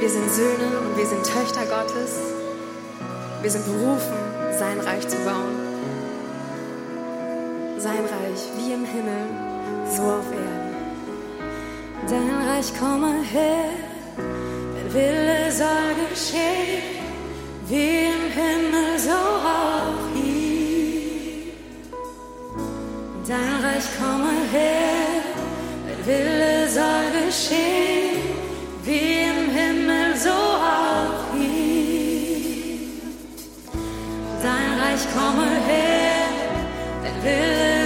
Wir sind Söhne und wir sind Töchter Gottes. Wir sind berufen, sein Reich zu bauen. Sein Reich wie im Himmel, so auf Erden. Dein Reich komme her, dein Wille soll geschehen, wie im Himmel, so auch hier. Dein Reich komme her, dein Wille soll geschehen, wie im Dein Reich komme her,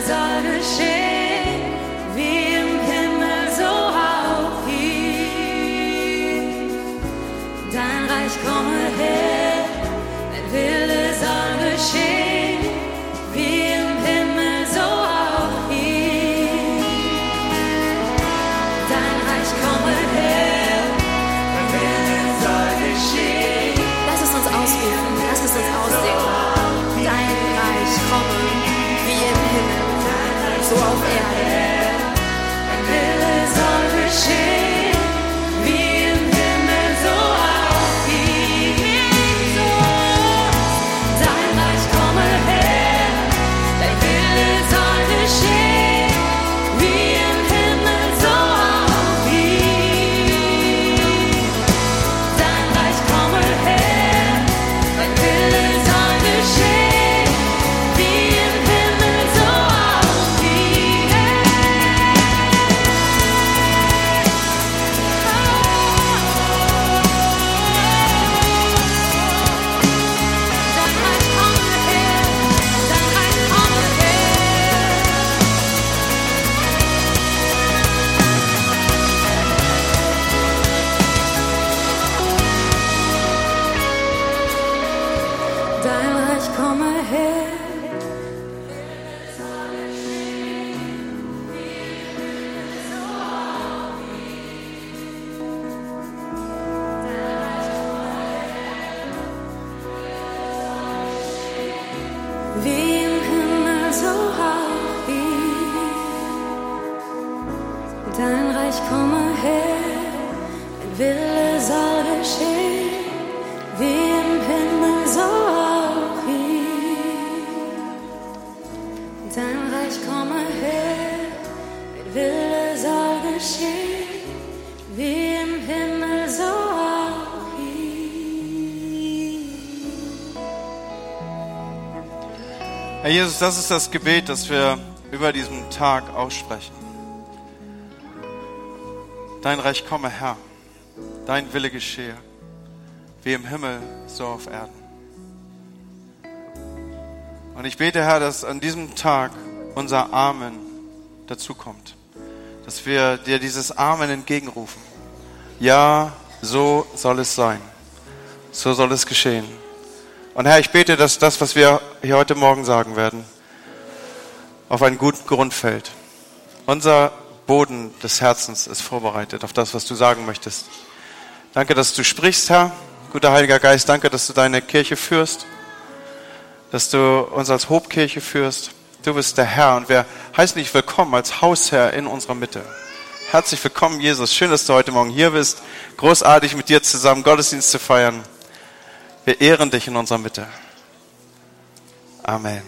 Jesus, das ist das Gebet, das wir über diesen Tag aussprechen. Dein Reich komme, Herr. Dein Wille geschehe. Wie im Himmel, so auf Erden. Und ich bete, Herr, dass an diesem Tag unser Amen dazukommt. Dass wir dir dieses Amen entgegenrufen. Ja, so soll es sein. So soll es geschehen. Und Herr, ich bete, dass das, was wir hier heute Morgen sagen werden, auf einen guten Grund fällt. Unser Boden des Herzens ist vorbereitet auf das, was du sagen möchtest. Danke, dass du sprichst, Herr. Guter Heiliger Geist, danke, dass du deine Kirche führst, dass du uns als Hobkirche führst. Du bist der Herr und wir heißen dich willkommen als Hausherr in unserer Mitte. Herzlich willkommen, Jesus. Schön, dass du heute Morgen hier bist. Großartig mit dir zusammen Gottesdienst zu feiern. Wir ehren dich in unserer Mitte. Amen.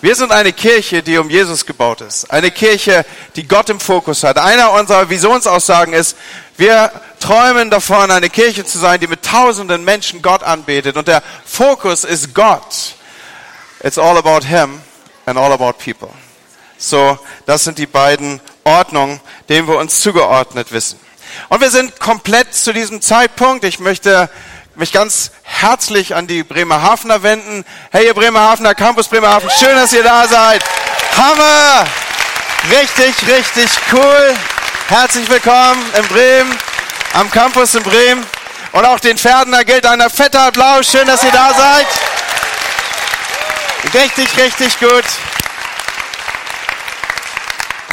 Wir sind eine Kirche, die um Jesus gebaut ist. Eine Kirche, die Gott im Fokus hat. Einer unserer Visionsaussagen ist, wir träumen davon, eine Kirche zu sein, die mit tausenden Menschen Gott anbetet. Und der Fokus ist Gott. It's all about Him and all about people. So, das sind die beiden Ordnungen, denen wir uns zugeordnet wissen. Und wir sind komplett zu diesem Zeitpunkt. Ich möchte mich ganz herzlich an die Bremerhavener wenden. Hey, ihr Bremerhavener, Campus Bremerhaven, schön, dass ihr da seid. Hammer! Richtig, richtig cool. Herzlich willkommen in Bremen, am Campus in Bremen. Und auch den Pferdener gilt ein fetter Applaus. Schön, dass ihr da seid. Richtig, richtig gut.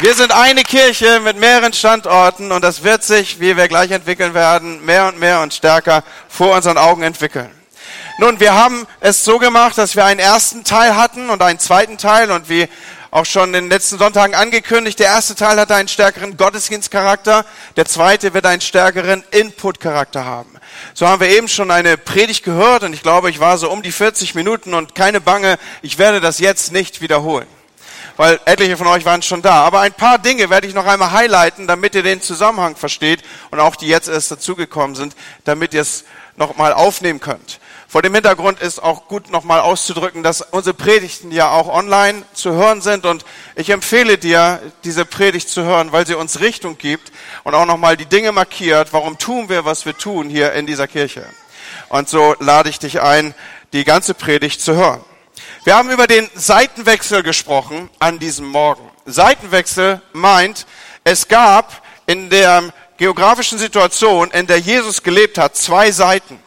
Wir sind eine Kirche mit mehreren Standorten und das wird sich, wie wir gleich entwickeln werden, mehr und mehr und stärker vor unseren Augen entwickeln. Nun, wir haben es so gemacht, dass wir einen ersten Teil hatten und einen zweiten Teil und wie auch schon in den letzten Sonntagen angekündigt. Der erste Teil hat einen stärkeren Gottesdienstcharakter. Der zweite wird einen stärkeren Input-Charakter haben. So haben wir eben schon eine Predigt gehört und ich glaube, ich war so um die 40 Minuten und keine Bange, ich werde das jetzt nicht wiederholen. Weil etliche von euch waren schon da. Aber ein paar Dinge werde ich noch einmal highlighten, damit ihr den Zusammenhang versteht und auch die jetzt erst dazugekommen sind, damit ihr es noch mal aufnehmen könnt. Vor dem Hintergrund ist auch gut nochmal auszudrücken, dass unsere Predigten ja auch online zu hören sind und ich empfehle dir, diese Predigt zu hören, weil sie uns Richtung gibt und auch nochmal die Dinge markiert, warum tun wir, was wir tun hier in dieser Kirche. Und so lade ich dich ein, die ganze Predigt zu hören. Wir haben über den Seitenwechsel gesprochen an diesem Morgen. Seitenwechsel meint, es gab in der geografischen Situation, in der Jesus gelebt hat, zwei Seiten.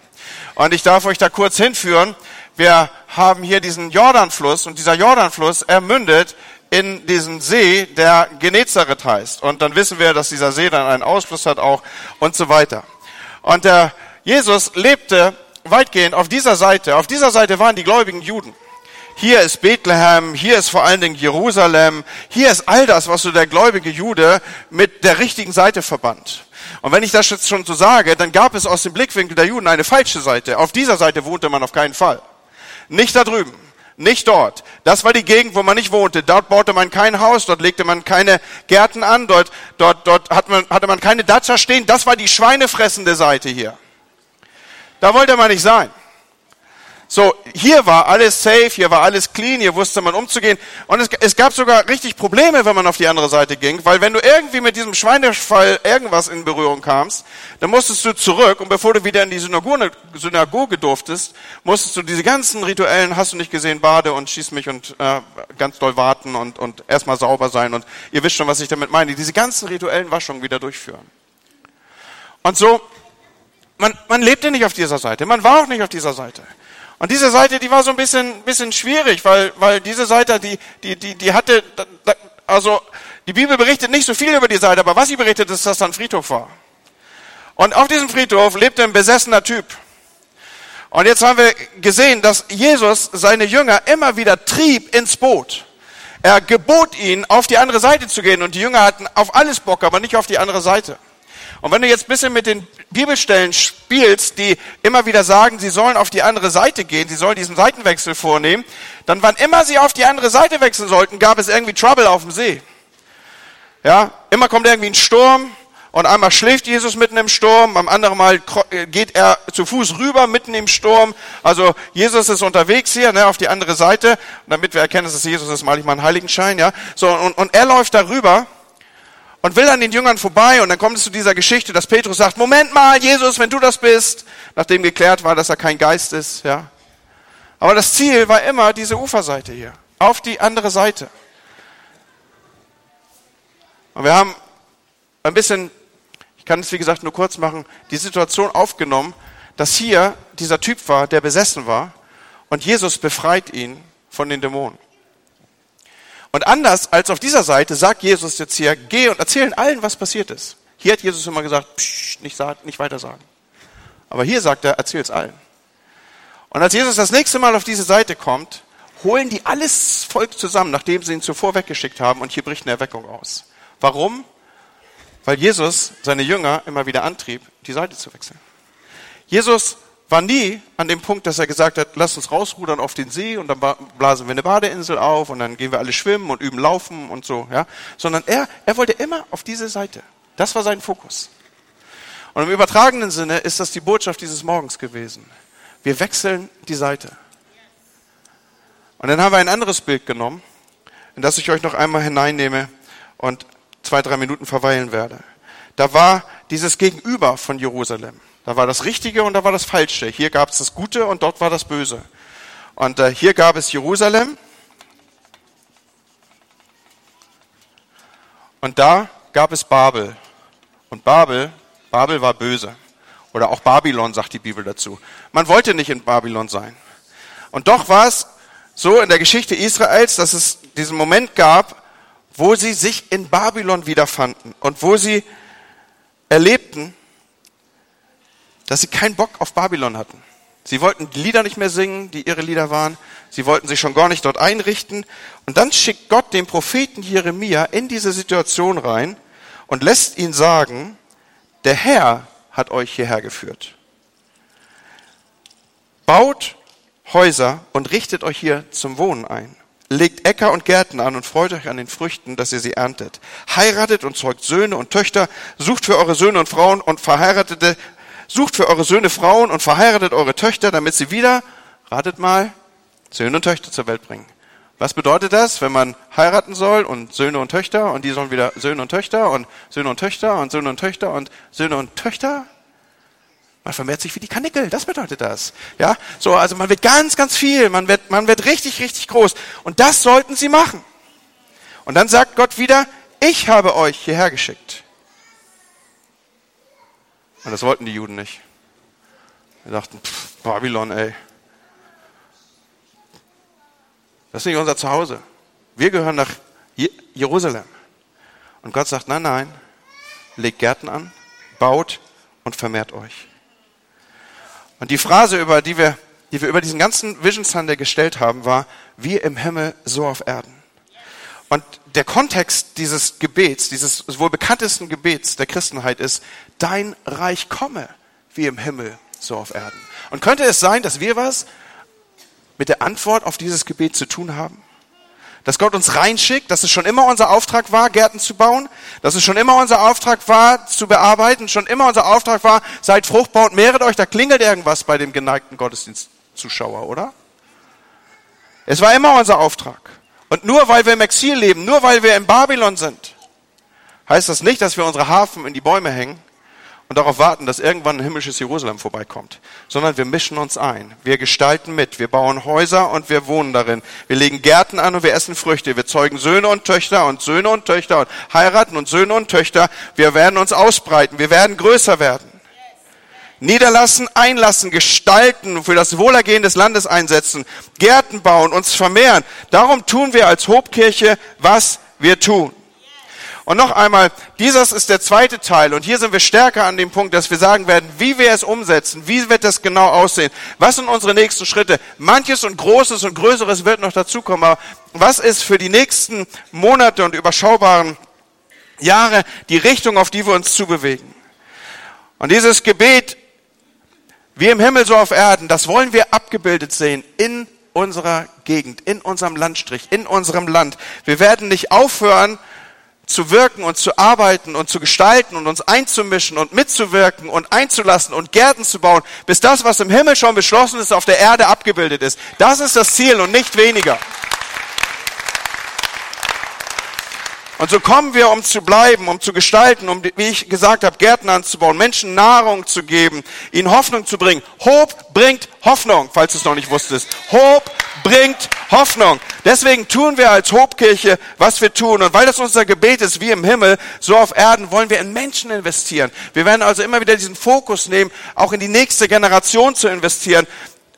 Und ich darf euch da kurz hinführen. Wir haben hier diesen Jordanfluss und dieser Jordanfluss ermündet in diesen See, der Genezareth heißt. Und dann wissen wir, dass dieser See dann einen Ausfluss hat auch und so weiter. Und der Jesus lebte weitgehend auf dieser Seite. Auf dieser Seite waren die gläubigen Juden. Hier ist Bethlehem, hier ist vor allen Dingen Jerusalem, hier ist all das, was so der gläubige Jude mit der richtigen Seite verband. Und wenn ich das jetzt schon so sage, dann gab es aus dem Blickwinkel der Juden eine falsche Seite. Auf dieser Seite wohnte man auf keinen Fall. Nicht da drüben. Nicht dort. Das war die Gegend, wo man nicht wohnte. Dort baute man kein Haus, dort legte man keine Gärten an, dort, dort, dort hat man, hatte man keine Datscha stehen. Das war die schweinefressende Seite hier. Da wollte man nicht sein. So, hier war alles safe, hier war alles clean, hier wusste man umzugehen. Und es, es, gab sogar richtig Probleme, wenn man auf die andere Seite ging, weil wenn du irgendwie mit diesem Schweinefall irgendwas in Berührung kamst, dann musstest du zurück und bevor du wieder in die Synagoge, Synagoge durftest, musstest du diese ganzen rituellen, hast du nicht gesehen, Bade und schieß mich und äh, ganz doll warten und, und erstmal sauber sein und ihr wisst schon, was ich damit meine, diese ganzen rituellen Waschungen wieder durchführen. Und so, man, man lebte nicht auf dieser Seite, man war auch nicht auf dieser Seite. Und diese Seite, die war so ein bisschen, bisschen schwierig, weil, weil diese Seite, die, die, die, die hatte, also die Bibel berichtet nicht so viel über die Seite, aber was sie berichtet, ist, dass da ein Friedhof war. Und auf diesem Friedhof lebte ein besessener Typ. Und jetzt haben wir gesehen, dass Jesus seine Jünger immer wieder trieb ins Boot. Er gebot ihnen, auf die andere Seite zu gehen. Und die Jünger hatten auf alles Bock, aber nicht auf die andere Seite. Und wenn du jetzt ein bisschen mit den Bibelstellen spielst, die immer wieder sagen, sie sollen auf die andere Seite gehen, sie sollen diesen Seitenwechsel vornehmen, dann wann immer sie auf die andere Seite wechseln sollten, gab es irgendwie Trouble auf dem See. Ja, immer kommt irgendwie ein Sturm und einmal schläft Jesus mitten im Sturm, beim anderen Mal äh, geht er zu Fuß rüber mitten im Sturm. Also Jesus ist unterwegs hier, ne, auf die andere Seite, und damit wir erkennen, dass es Jesus ist, mal ich mal einen Heiligenschein, ja. So und, und er läuft darüber und will an den Jüngern vorbei und dann kommt es zu dieser Geschichte, dass Petrus sagt, Moment mal, Jesus, wenn du das bist, nachdem geklärt war, dass er kein Geist ist, ja. Aber das Ziel war immer diese Uferseite hier, auf die andere Seite. Und wir haben ein bisschen, ich kann es wie gesagt nur kurz machen, die Situation aufgenommen, dass hier dieser Typ war, der besessen war und Jesus befreit ihn von den Dämonen. Und anders als auf dieser Seite sagt Jesus jetzt hier, geh und erzählen allen, was passiert ist. Hier hat Jesus immer gesagt, psch, nicht, nicht weiter sagen. Aber hier sagt er, erzähl's allen. Und als Jesus das nächste Mal auf diese Seite kommt, holen die alles Volk zusammen, nachdem sie ihn zuvor weggeschickt haben, und hier bricht eine Erweckung aus. Warum? Weil Jesus seine Jünger immer wieder antrieb, die Seite zu wechseln. Jesus war nie an dem Punkt, dass er gesagt hat, lass uns rausrudern auf den See und dann blasen wir eine Badeinsel auf und dann gehen wir alle schwimmen und üben laufen und so, ja. Sondern er, er wollte immer auf diese Seite. Das war sein Fokus. Und im übertragenen Sinne ist das die Botschaft dieses Morgens gewesen. Wir wechseln die Seite. Und dann haben wir ein anderes Bild genommen, in das ich euch noch einmal hineinnehme und zwei, drei Minuten verweilen werde. Da war dieses Gegenüber von Jerusalem. Da war das Richtige und da war das Falsche. Hier gab es das Gute und dort war das Böse. Und äh, hier gab es Jerusalem. Und da gab es Babel. Und Babel, Babel war böse. Oder auch Babylon, sagt die Bibel dazu. Man wollte nicht in Babylon sein. Und doch war es so in der Geschichte Israels, dass es diesen Moment gab, wo sie sich in Babylon wiederfanden und wo sie erlebten, dass sie keinen Bock auf Babylon hatten. Sie wollten die Lieder nicht mehr singen, die ihre Lieder waren. Sie wollten sich schon gar nicht dort einrichten. Und dann schickt Gott den Propheten Jeremia in diese Situation rein und lässt ihn sagen, der Herr hat euch hierher geführt. Baut Häuser und richtet euch hier zum Wohnen ein. Legt Äcker und Gärten an und freut euch an den Früchten, dass ihr sie erntet. Heiratet und zeugt Söhne und Töchter, sucht für eure Söhne und Frauen und verheiratete, sucht für eure Söhne Frauen und verheiratet eure Töchter, damit sie wieder, ratet mal, Söhne und Töchter zur Welt bringen. Was bedeutet das, wenn man heiraten soll und Söhne und Töchter und die sollen wieder Söhne und Töchter und Söhne und Töchter und Söhne und Töchter und Söhne und Töchter? Man vermehrt sich wie die Kanickel, das bedeutet das. Ja, so, also man wird ganz, ganz viel, man wird, man wird richtig, richtig groß. Und das sollten sie machen. Und dann sagt Gott wieder, ich habe euch hierher geschickt. Und das wollten die Juden nicht. Sie dachten, pff, Babylon, ey. Das ist nicht unser Zuhause. Wir gehören nach Jerusalem. Und Gott sagt, nein, nein, legt Gärten an, baut und vermehrt euch. Und die Phrase, über die wir, die wir über diesen ganzen Vision Sunday gestellt haben, war, wie im Himmel, so auf Erden. Und der Kontext dieses Gebets, dieses wohl bekanntesten Gebets der Christenheit ist, dein Reich komme, wie im Himmel, so auf Erden. Und könnte es sein, dass wir was mit der Antwort auf dieses Gebet zu tun haben? dass Gott uns reinschickt, dass es schon immer unser Auftrag war, Gärten zu bauen, dass es schon immer unser Auftrag war, zu bearbeiten, schon immer unser Auftrag war, seid fruchtbar und mehret euch, da klingelt irgendwas bei dem geneigten Gottesdienstzuschauer, oder? Es war immer unser Auftrag. Und nur weil wir im Exil leben, nur weil wir in Babylon sind, heißt das nicht, dass wir unsere Hafen in die Bäume hängen und darauf warten, dass irgendwann ein himmlisches Jerusalem vorbeikommt, sondern wir mischen uns ein. Wir gestalten mit. Wir bauen Häuser und wir wohnen darin. Wir legen Gärten an und wir essen Früchte. Wir zeugen Söhne und Töchter und Söhne und Töchter und heiraten und Söhne und Töchter. Wir werden uns ausbreiten. Wir werden größer werden. Niederlassen, einlassen, gestalten, für das Wohlergehen des Landes einsetzen, Gärten bauen, uns vermehren. Darum tun wir als Hobkirche, was wir tun. Und noch einmal, dieses ist der zweite Teil. Und hier sind wir stärker an dem Punkt, dass wir sagen werden, wie wir es umsetzen, wie wird das genau aussehen, was sind unsere nächsten Schritte. Manches und Großes und Größeres wird noch dazukommen, aber was ist für die nächsten Monate und überschaubaren Jahre die Richtung, auf die wir uns zubewegen? Und dieses Gebet, wie im Himmel so auf Erden, das wollen wir abgebildet sehen in unserer Gegend, in unserem Landstrich, in unserem Land. Wir werden nicht aufhören, zu wirken und zu arbeiten und zu gestalten und uns einzumischen und mitzuwirken und einzulassen und Gärten zu bauen, bis das, was im Himmel schon beschlossen ist, auf der Erde abgebildet ist. Das ist das Ziel und nicht weniger. Und so kommen wir, um zu bleiben, um zu gestalten, um, wie ich gesagt habe, Gärten anzubauen, Menschen Nahrung zu geben, ihnen Hoffnung zu bringen. Hob bringt Hoffnung, falls du es noch nicht wusstest. Hob bringt Hoffnung. Deswegen tun wir als Hobkirche, was wir tun. Und weil das unser Gebet ist, wie im Himmel, so auf Erden, wollen wir in Menschen investieren. Wir werden also immer wieder diesen Fokus nehmen, auch in die nächste Generation zu investieren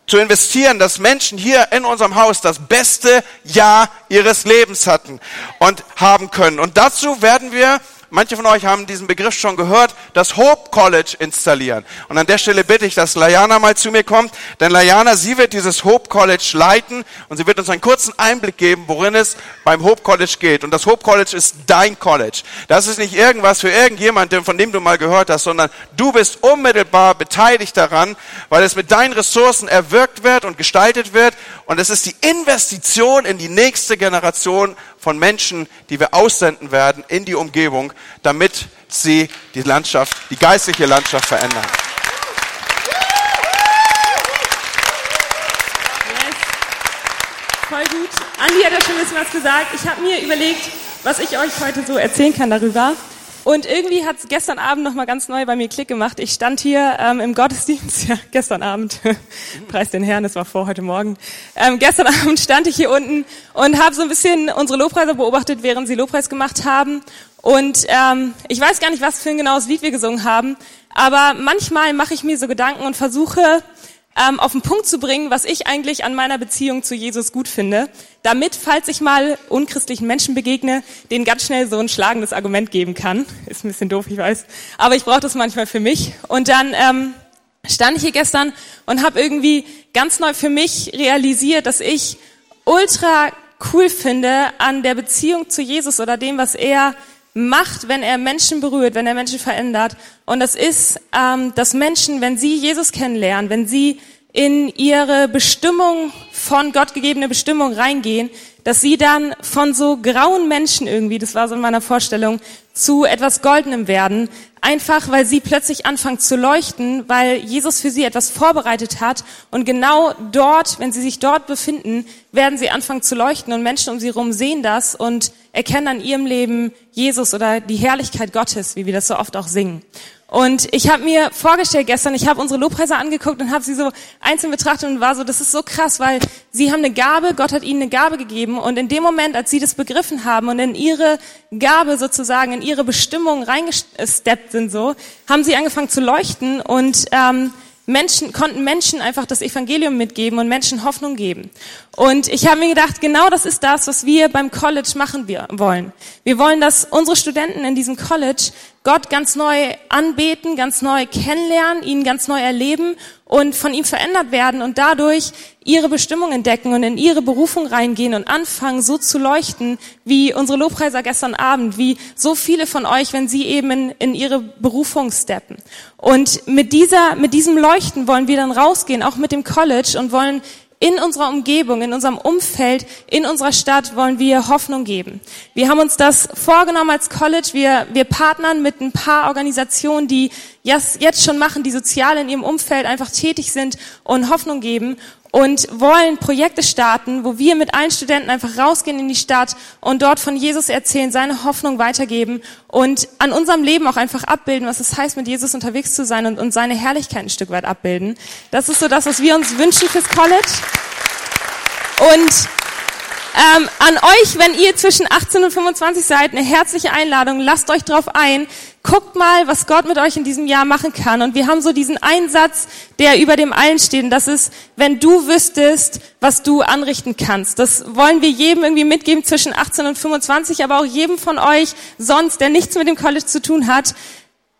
zu investieren, dass Menschen hier in unserem Haus das beste Jahr ihres Lebens hatten und haben können. Und dazu werden wir Manche von euch haben diesen Begriff schon gehört, das Hope College installieren. Und an der Stelle bitte ich, dass Layana mal zu mir kommt, denn Layana, sie wird dieses Hope College leiten und sie wird uns einen kurzen Einblick geben, worin es beim Hope College geht. Und das Hope College ist dein College. Das ist nicht irgendwas für irgendjemanden, von dem du mal gehört hast, sondern du bist unmittelbar beteiligt daran, weil es mit deinen Ressourcen erwirkt wird und gestaltet wird. Und es ist die Investition in die nächste Generation von Menschen, die wir aussenden werden in die Umgebung, damit sie die Landschaft, die geistliche Landschaft verändern. Yes. Voll gut. Andi hat ja schon ein bisschen was gesagt. Ich habe mir überlegt, was ich euch heute so erzählen kann darüber. Und irgendwie hat es gestern Abend nochmal ganz neu bei mir Klick gemacht. Ich stand hier ähm, im Gottesdienst, ja, gestern Abend, preis den Herrn, das war vor heute Morgen. Ähm, gestern Abend stand ich hier unten und habe so ein bisschen unsere Lobpreise beobachtet, während sie Lobpreis gemacht haben. Und ähm, ich weiß gar nicht, was für ein genaues Lied wir gesungen haben, aber manchmal mache ich mir so Gedanken und versuche ähm, auf den Punkt zu bringen, was ich eigentlich an meiner Beziehung zu Jesus gut finde, damit, falls ich mal unchristlichen Menschen begegne, denen ganz schnell so ein schlagendes Argument geben kann. Ist ein bisschen doof, ich weiß, aber ich brauche das manchmal für mich. Und dann ähm, stand ich hier gestern und habe irgendwie ganz neu für mich realisiert, dass ich ultra cool finde an der Beziehung zu Jesus oder dem, was er macht, wenn er Menschen berührt, wenn er Menschen verändert. Und das ist, ähm, dass Menschen, wenn sie Jesus kennenlernen, wenn sie in ihre Bestimmung von Gott gegebene Bestimmung reingehen, dass sie dann von so grauen Menschen irgendwie, das war so in meiner Vorstellung, zu etwas Goldenem werden, einfach weil sie plötzlich anfangen zu leuchten, weil Jesus für sie etwas vorbereitet hat. Und genau dort, wenn sie sich dort befinden, werden sie anfangen zu leuchten und Menschen um sie herum sehen das. Und erkennen an ihrem Leben Jesus oder die Herrlichkeit Gottes, wie wir das so oft auch singen. Und ich habe mir vorgestellt gestern, ich habe unsere Lobpreise angeguckt und habe sie so einzeln betrachtet und war so, das ist so krass, weil sie haben eine Gabe, Gott hat ihnen eine Gabe gegeben und in dem Moment, als sie das begriffen haben und in ihre Gabe sozusagen, in ihre Bestimmung reingesteppt sind so, haben sie angefangen zu leuchten und ähm, Menschen, konnten Menschen einfach das Evangelium mitgeben und Menschen Hoffnung geben. Und ich habe mir gedacht, genau das ist das, was wir beim College machen wir wollen. Wir wollen, dass unsere Studenten in diesem College Gott ganz neu anbeten, ganz neu kennenlernen, ihn ganz neu erleben und von ihm verändert werden und dadurch ihre Bestimmung entdecken und in ihre Berufung reingehen und anfangen, so zu leuchten, wie unsere Lobpreiser gestern Abend, wie so viele von euch, wenn sie eben in, in ihre Berufung steppen. Und mit dieser, mit diesem Leuchten wollen wir dann rausgehen, auch mit dem College und wollen in unserer Umgebung, in unserem Umfeld, in unserer Stadt wollen wir Hoffnung geben. Wir haben uns das vorgenommen als College. Wir, wir partnern mit ein paar Organisationen, die jetzt schon machen, die sozial in ihrem Umfeld einfach tätig sind und Hoffnung geben und wollen Projekte starten, wo wir mit allen Studenten einfach rausgehen in die Stadt und dort von Jesus erzählen, seine Hoffnung weitergeben und an unserem Leben auch einfach abbilden, was es heißt, mit Jesus unterwegs zu sein und, und seine Herrlichkeit ein Stück weit abbilden. Das ist so das, was wir uns wünschen fürs College. Und ähm, an euch, wenn ihr zwischen 18 und 25 seid, eine herzliche Einladung. Lasst euch drauf ein. Guckt mal, was Gott mit euch in diesem Jahr machen kann. Und wir haben so diesen Einsatz, der über dem allen steht. Und das ist, wenn du wüsstest, was du anrichten kannst. Das wollen wir jedem irgendwie mitgeben zwischen 18 und 25, aber auch jedem von euch sonst, der nichts mit dem College zu tun hat.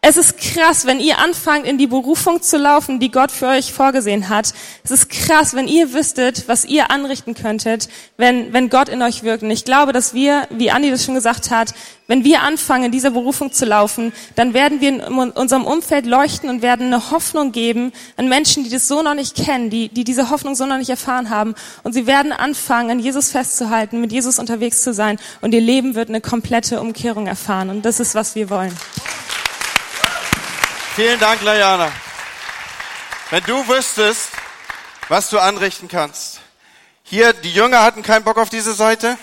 Es ist krass, wenn ihr anfangt, in die Berufung zu laufen, die Gott für euch vorgesehen hat. Es ist krass, wenn ihr wüsstet, was ihr anrichten könntet, wenn, wenn Gott in euch wirkt. Und ich glaube, dass wir, wie Andi das schon gesagt hat, wenn wir anfangen, in dieser Berufung zu laufen, dann werden wir in unserem Umfeld leuchten und werden eine Hoffnung geben an Menschen, die das so noch nicht kennen, die, die diese Hoffnung so noch nicht erfahren haben. Und sie werden anfangen, an Jesus festzuhalten, mit Jesus unterwegs zu sein. Und ihr Leben wird eine komplette Umkehrung erfahren. Und das ist, was wir wollen. Vielen Dank, Layana. Wenn du wüsstest, was du anrichten kannst. Hier, die Jünger hatten keinen Bock auf diese Seite.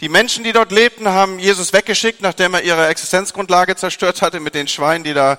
Die Menschen, die dort lebten, haben Jesus weggeschickt, nachdem er ihre Existenzgrundlage zerstört hatte mit den Schweinen, die da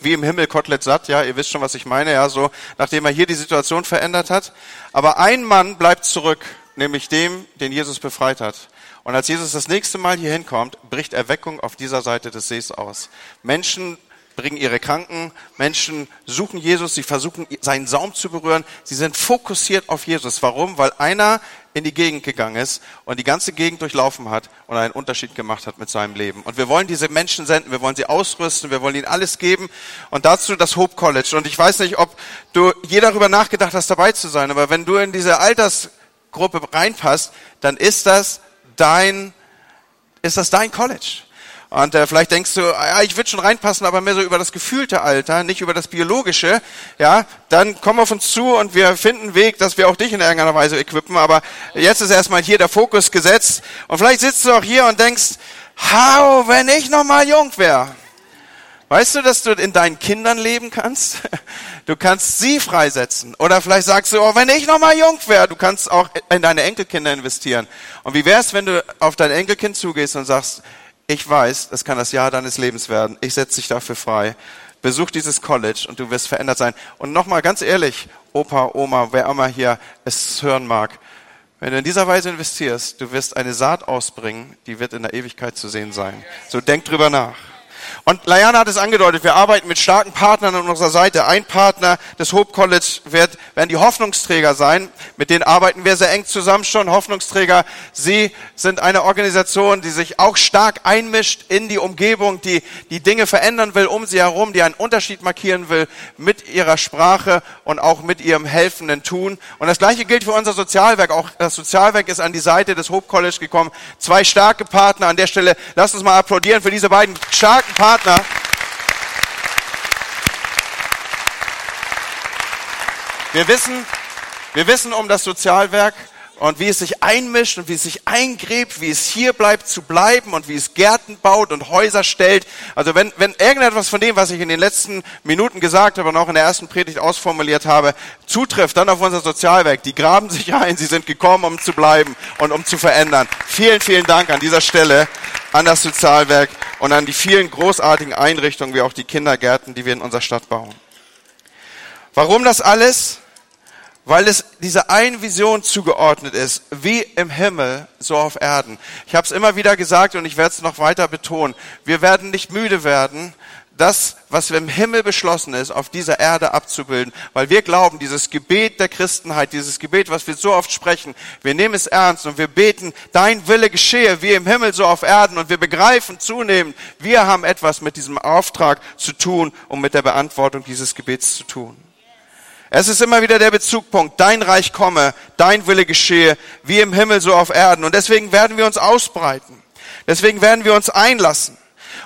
wie im Himmel Kotelett satt, ja, ihr wisst schon, was ich meine, ja, so, nachdem er hier die Situation verändert hat. Aber ein Mann bleibt zurück, nämlich dem, den Jesus befreit hat. Und als Jesus das nächste Mal hier hinkommt, bricht Erweckung auf dieser Seite des Sees aus. Menschen bringen ihre kranken Menschen, suchen Jesus, sie versuchen seinen Saum zu berühren. Sie sind fokussiert auf Jesus. Warum? Weil einer in die Gegend gegangen ist und die ganze Gegend durchlaufen hat und einen Unterschied gemacht hat mit seinem Leben. Und wir wollen diese Menschen senden, wir wollen sie ausrüsten, wir wollen ihnen alles geben und dazu das Hope College. Und ich weiß nicht, ob du je darüber nachgedacht hast, dabei zu sein, aber wenn du in diese Altersgruppe reinpasst, dann ist das dein, ist das dein College. Und äh, vielleicht denkst du, ah, ja, ich würde schon reinpassen, aber mehr so über das gefühlte Alter, nicht über das biologische. Ja, dann komm auf uns zu und wir finden einen Weg, dass wir auch dich in irgendeiner Weise equippen. Aber jetzt ist erstmal hier der Fokus gesetzt. Und vielleicht sitzt du auch hier und denkst, hau, wenn ich noch mal jung wäre. Weißt du, dass du in deinen Kindern leben kannst? Du kannst sie freisetzen. Oder vielleicht sagst du, oh, wenn ich noch mal jung wäre, du kannst auch in deine Enkelkinder investieren. Und wie wär's, wenn du auf dein Enkelkind zugehst und sagst, ich weiß, das kann das Jahr deines Lebens werden. Ich setze dich dafür frei. Besuch dieses College und du wirst verändert sein. Und nochmal ganz ehrlich, Opa, Oma, wer immer hier es hören mag, wenn du in dieser Weise investierst, du wirst eine Saat ausbringen, die wird in der Ewigkeit zu sehen sein. So denk drüber nach. Und Layana hat es angedeutet, wir arbeiten mit starken Partnern an unserer Seite. Ein Partner des Hope College wird, werden die Hoffnungsträger sein. Mit denen arbeiten wir sehr eng zusammen schon. Hoffnungsträger, sie sind eine Organisation, die sich auch stark einmischt in die Umgebung, die die Dinge verändern will um sie herum, die einen Unterschied markieren will mit ihrer Sprache und auch mit ihrem helfenden Tun. Und das Gleiche gilt für unser Sozialwerk. Auch das Sozialwerk ist an die Seite des Hope College gekommen. Zwei starke Partner an der Stelle. Lasst uns mal applaudieren für diese beiden starken Partner. Wir wissen, wir wissen um das Sozialwerk und wie es sich einmischt und wie es sich eingräbt, wie es hier bleibt zu bleiben und wie es Gärten baut und Häuser stellt. Also wenn, wenn irgendetwas von dem, was ich in den letzten Minuten gesagt habe und auch in der ersten Predigt ausformuliert habe, zutrifft, dann auf unser Sozialwerk. Die graben sich ein, sie sind gekommen, um zu bleiben und um zu verändern. Vielen, vielen Dank an dieser Stelle an das Sozialwerk und an die vielen großartigen Einrichtungen, wie auch die Kindergärten, die wir in unserer Stadt bauen. Warum das alles? weil es dieser einen Vision zugeordnet ist, wie im Himmel, so auf Erden. Ich habe es immer wieder gesagt und ich werde es noch weiter betonen. Wir werden nicht müde werden, das, was im Himmel beschlossen ist, auf dieser Erde abzubilden, weil wir glauben, dieses Gebet der Christenheit, dieses Gebet, was wir so oft sprechen, wir nehmen es ernst und wir beten, dein Wille geschehe, wie im Himmel, so auf Erden und wir begreifen zunehmend, wir haben etwas mit diesem Auftrag zu tun und mit der Beantwortung dieses Gebets zu tun. Es ist immer wieder der Bezugpunkt, dein Reich komme, dein Wille geschehe, wie im Himmel so auf Erden. Und deswegen werden wir uns ausbreiten. Deswegen werden wir uns einlassen.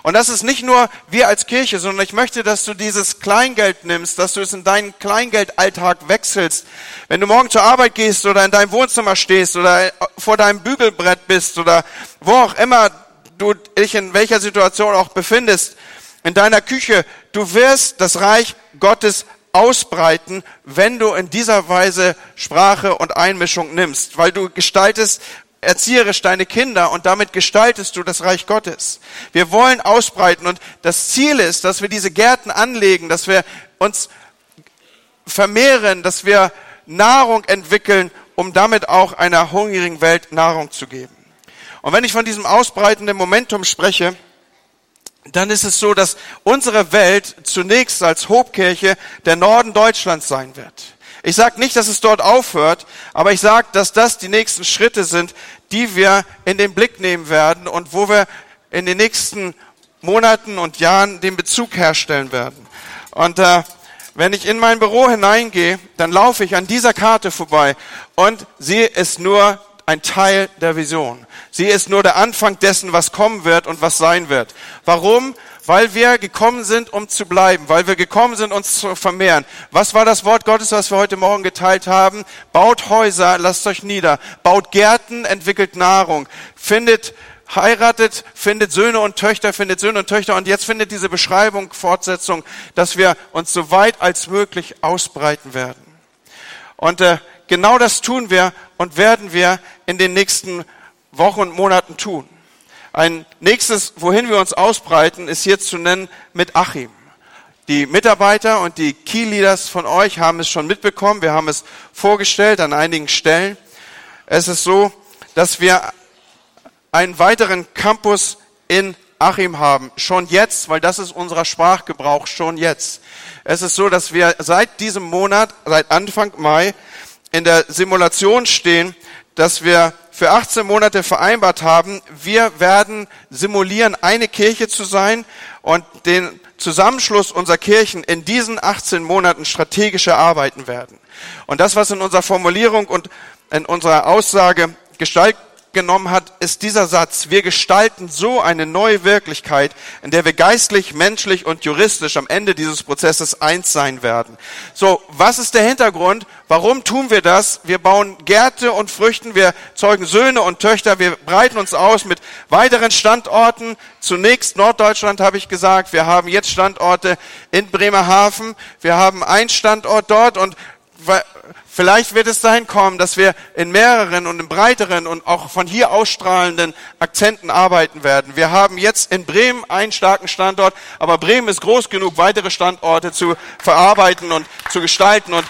Und das ist nicht nur wir als Kirche, sondern ich möchte, dass du dieses Kleingeld nimmst, dass du es in deinen Kleingeldalltag wechselst. Wenn du morgen zur Arbeit gehst oder in deinem Wohnzimmer stehst oder vor deinem Bügelbrett bist oder wo auch immer du dich in welcher Situation auch befindest, in deiner Küche, du wirst das Reich Gottes ausbreiten, wenn du in dieser Weise Sprache und Einmischung nimmst, weil du gestaltest erzieherisch deine Kinder und damit gestaltest du das Reich Gottes. Wir wollen ausbreiten und das Ziel ist, dass wir diese Gärten anlegen, dass wir uns vermehren, dass wir Nahrung entwickeln, um damit auch einer hungrigen Welt Nahrung zu geben. Und wenn ich von diesem ausbreitenden Momentum spreche, dann ist es so, dass unsere Welt zunächst als Hobkirche der Norden Deutschlands sein wird. Ich sage nicht, dass es dort aufhört, aber ich sage, dass das die nächsten Schritte sind, die wir in den Blick nehmen werden und wo wir in den nächsten Monaten und Jahren den Bezug herstellen werden. Und äh, wenn ich in mein Büro hineingehe, dann laufe ich an dieser Karte vorbei und sie ist nur ein Teil der Vision. Sie ist nur der Anfang dessen, was kommen wird und was sein wird. Warum? Weil wir gekommen sind, um zu bleiben, weil wir gekommen sind, uns zu vermehren. Was war das Wort Gottes, was wir heute Morgen geteilt haben? Baut Häuser, lasst euch nieder. Baut Gärten, entwickelt Nahrung. Findet, heiratet, findet Söhne und Töchter, findet Söhne und Töchter. Und jetzt findet diese Beschreibung, Fortsetzung, dass wir uns so weit als möglich ausbreiten werden. Und äh, genau das tun wir und werden wir in den nächsten Wochen und Monaten tun. Ein nächstes, wohin wir uns ausbreiten, ist hier zu nennen mit Achim. Die Mitarbeiter und die Key Leaders von euch haben es schon mitbekommen. Wir haben es vorgestellt an einigen Stellen. Es ist so, dass wir einen weiteren Campus in Achim haben. Schon jetzt, weil das ist unser Sprachgebrauch, schon jetzt. Es ist so, dass wir seit diesem Monat, seit Anfang Mai, in der Simulation stehen, dass wir für 18 Monate vereinbart haben, wir werden simulieren, eine Kirche zu sein und den Zusammenschluss unserer Kirchen in diesen 18 Monaten strategisch erarbeiten werden. Und das, was in unserer Formulierung und in unserer Aussage Gestalt genommen hat, ist dieser Satz. Wir gestalten so eine neue Wirklichkeit, in der wir geistlich, menschlich und juristisch am Ende dieses Prozesses eins sein werden. So, was ist der Hintergrund? Warum tun wir das? Wir bauen Gärte und Früchten, wir zeugen Söhne und Töchter, wir breiten uns aus mit weiteren Standorten. Zunächst Norddeutschland habe ich gesagt, wir haben jetzt Standorte in Bremerhaven, wir haben einen Standort dort und Vielleicht wird es dahin kommen, dass wir in mehreren und in breiteren und auch von hier ausstrahlenden Akzenten arbeiten werden. Wir haben jetzt in Bremen einen starken Standort, aber Bremen ist groß genug, weitere Standorte zu verarbeiten und zu gestalten. Und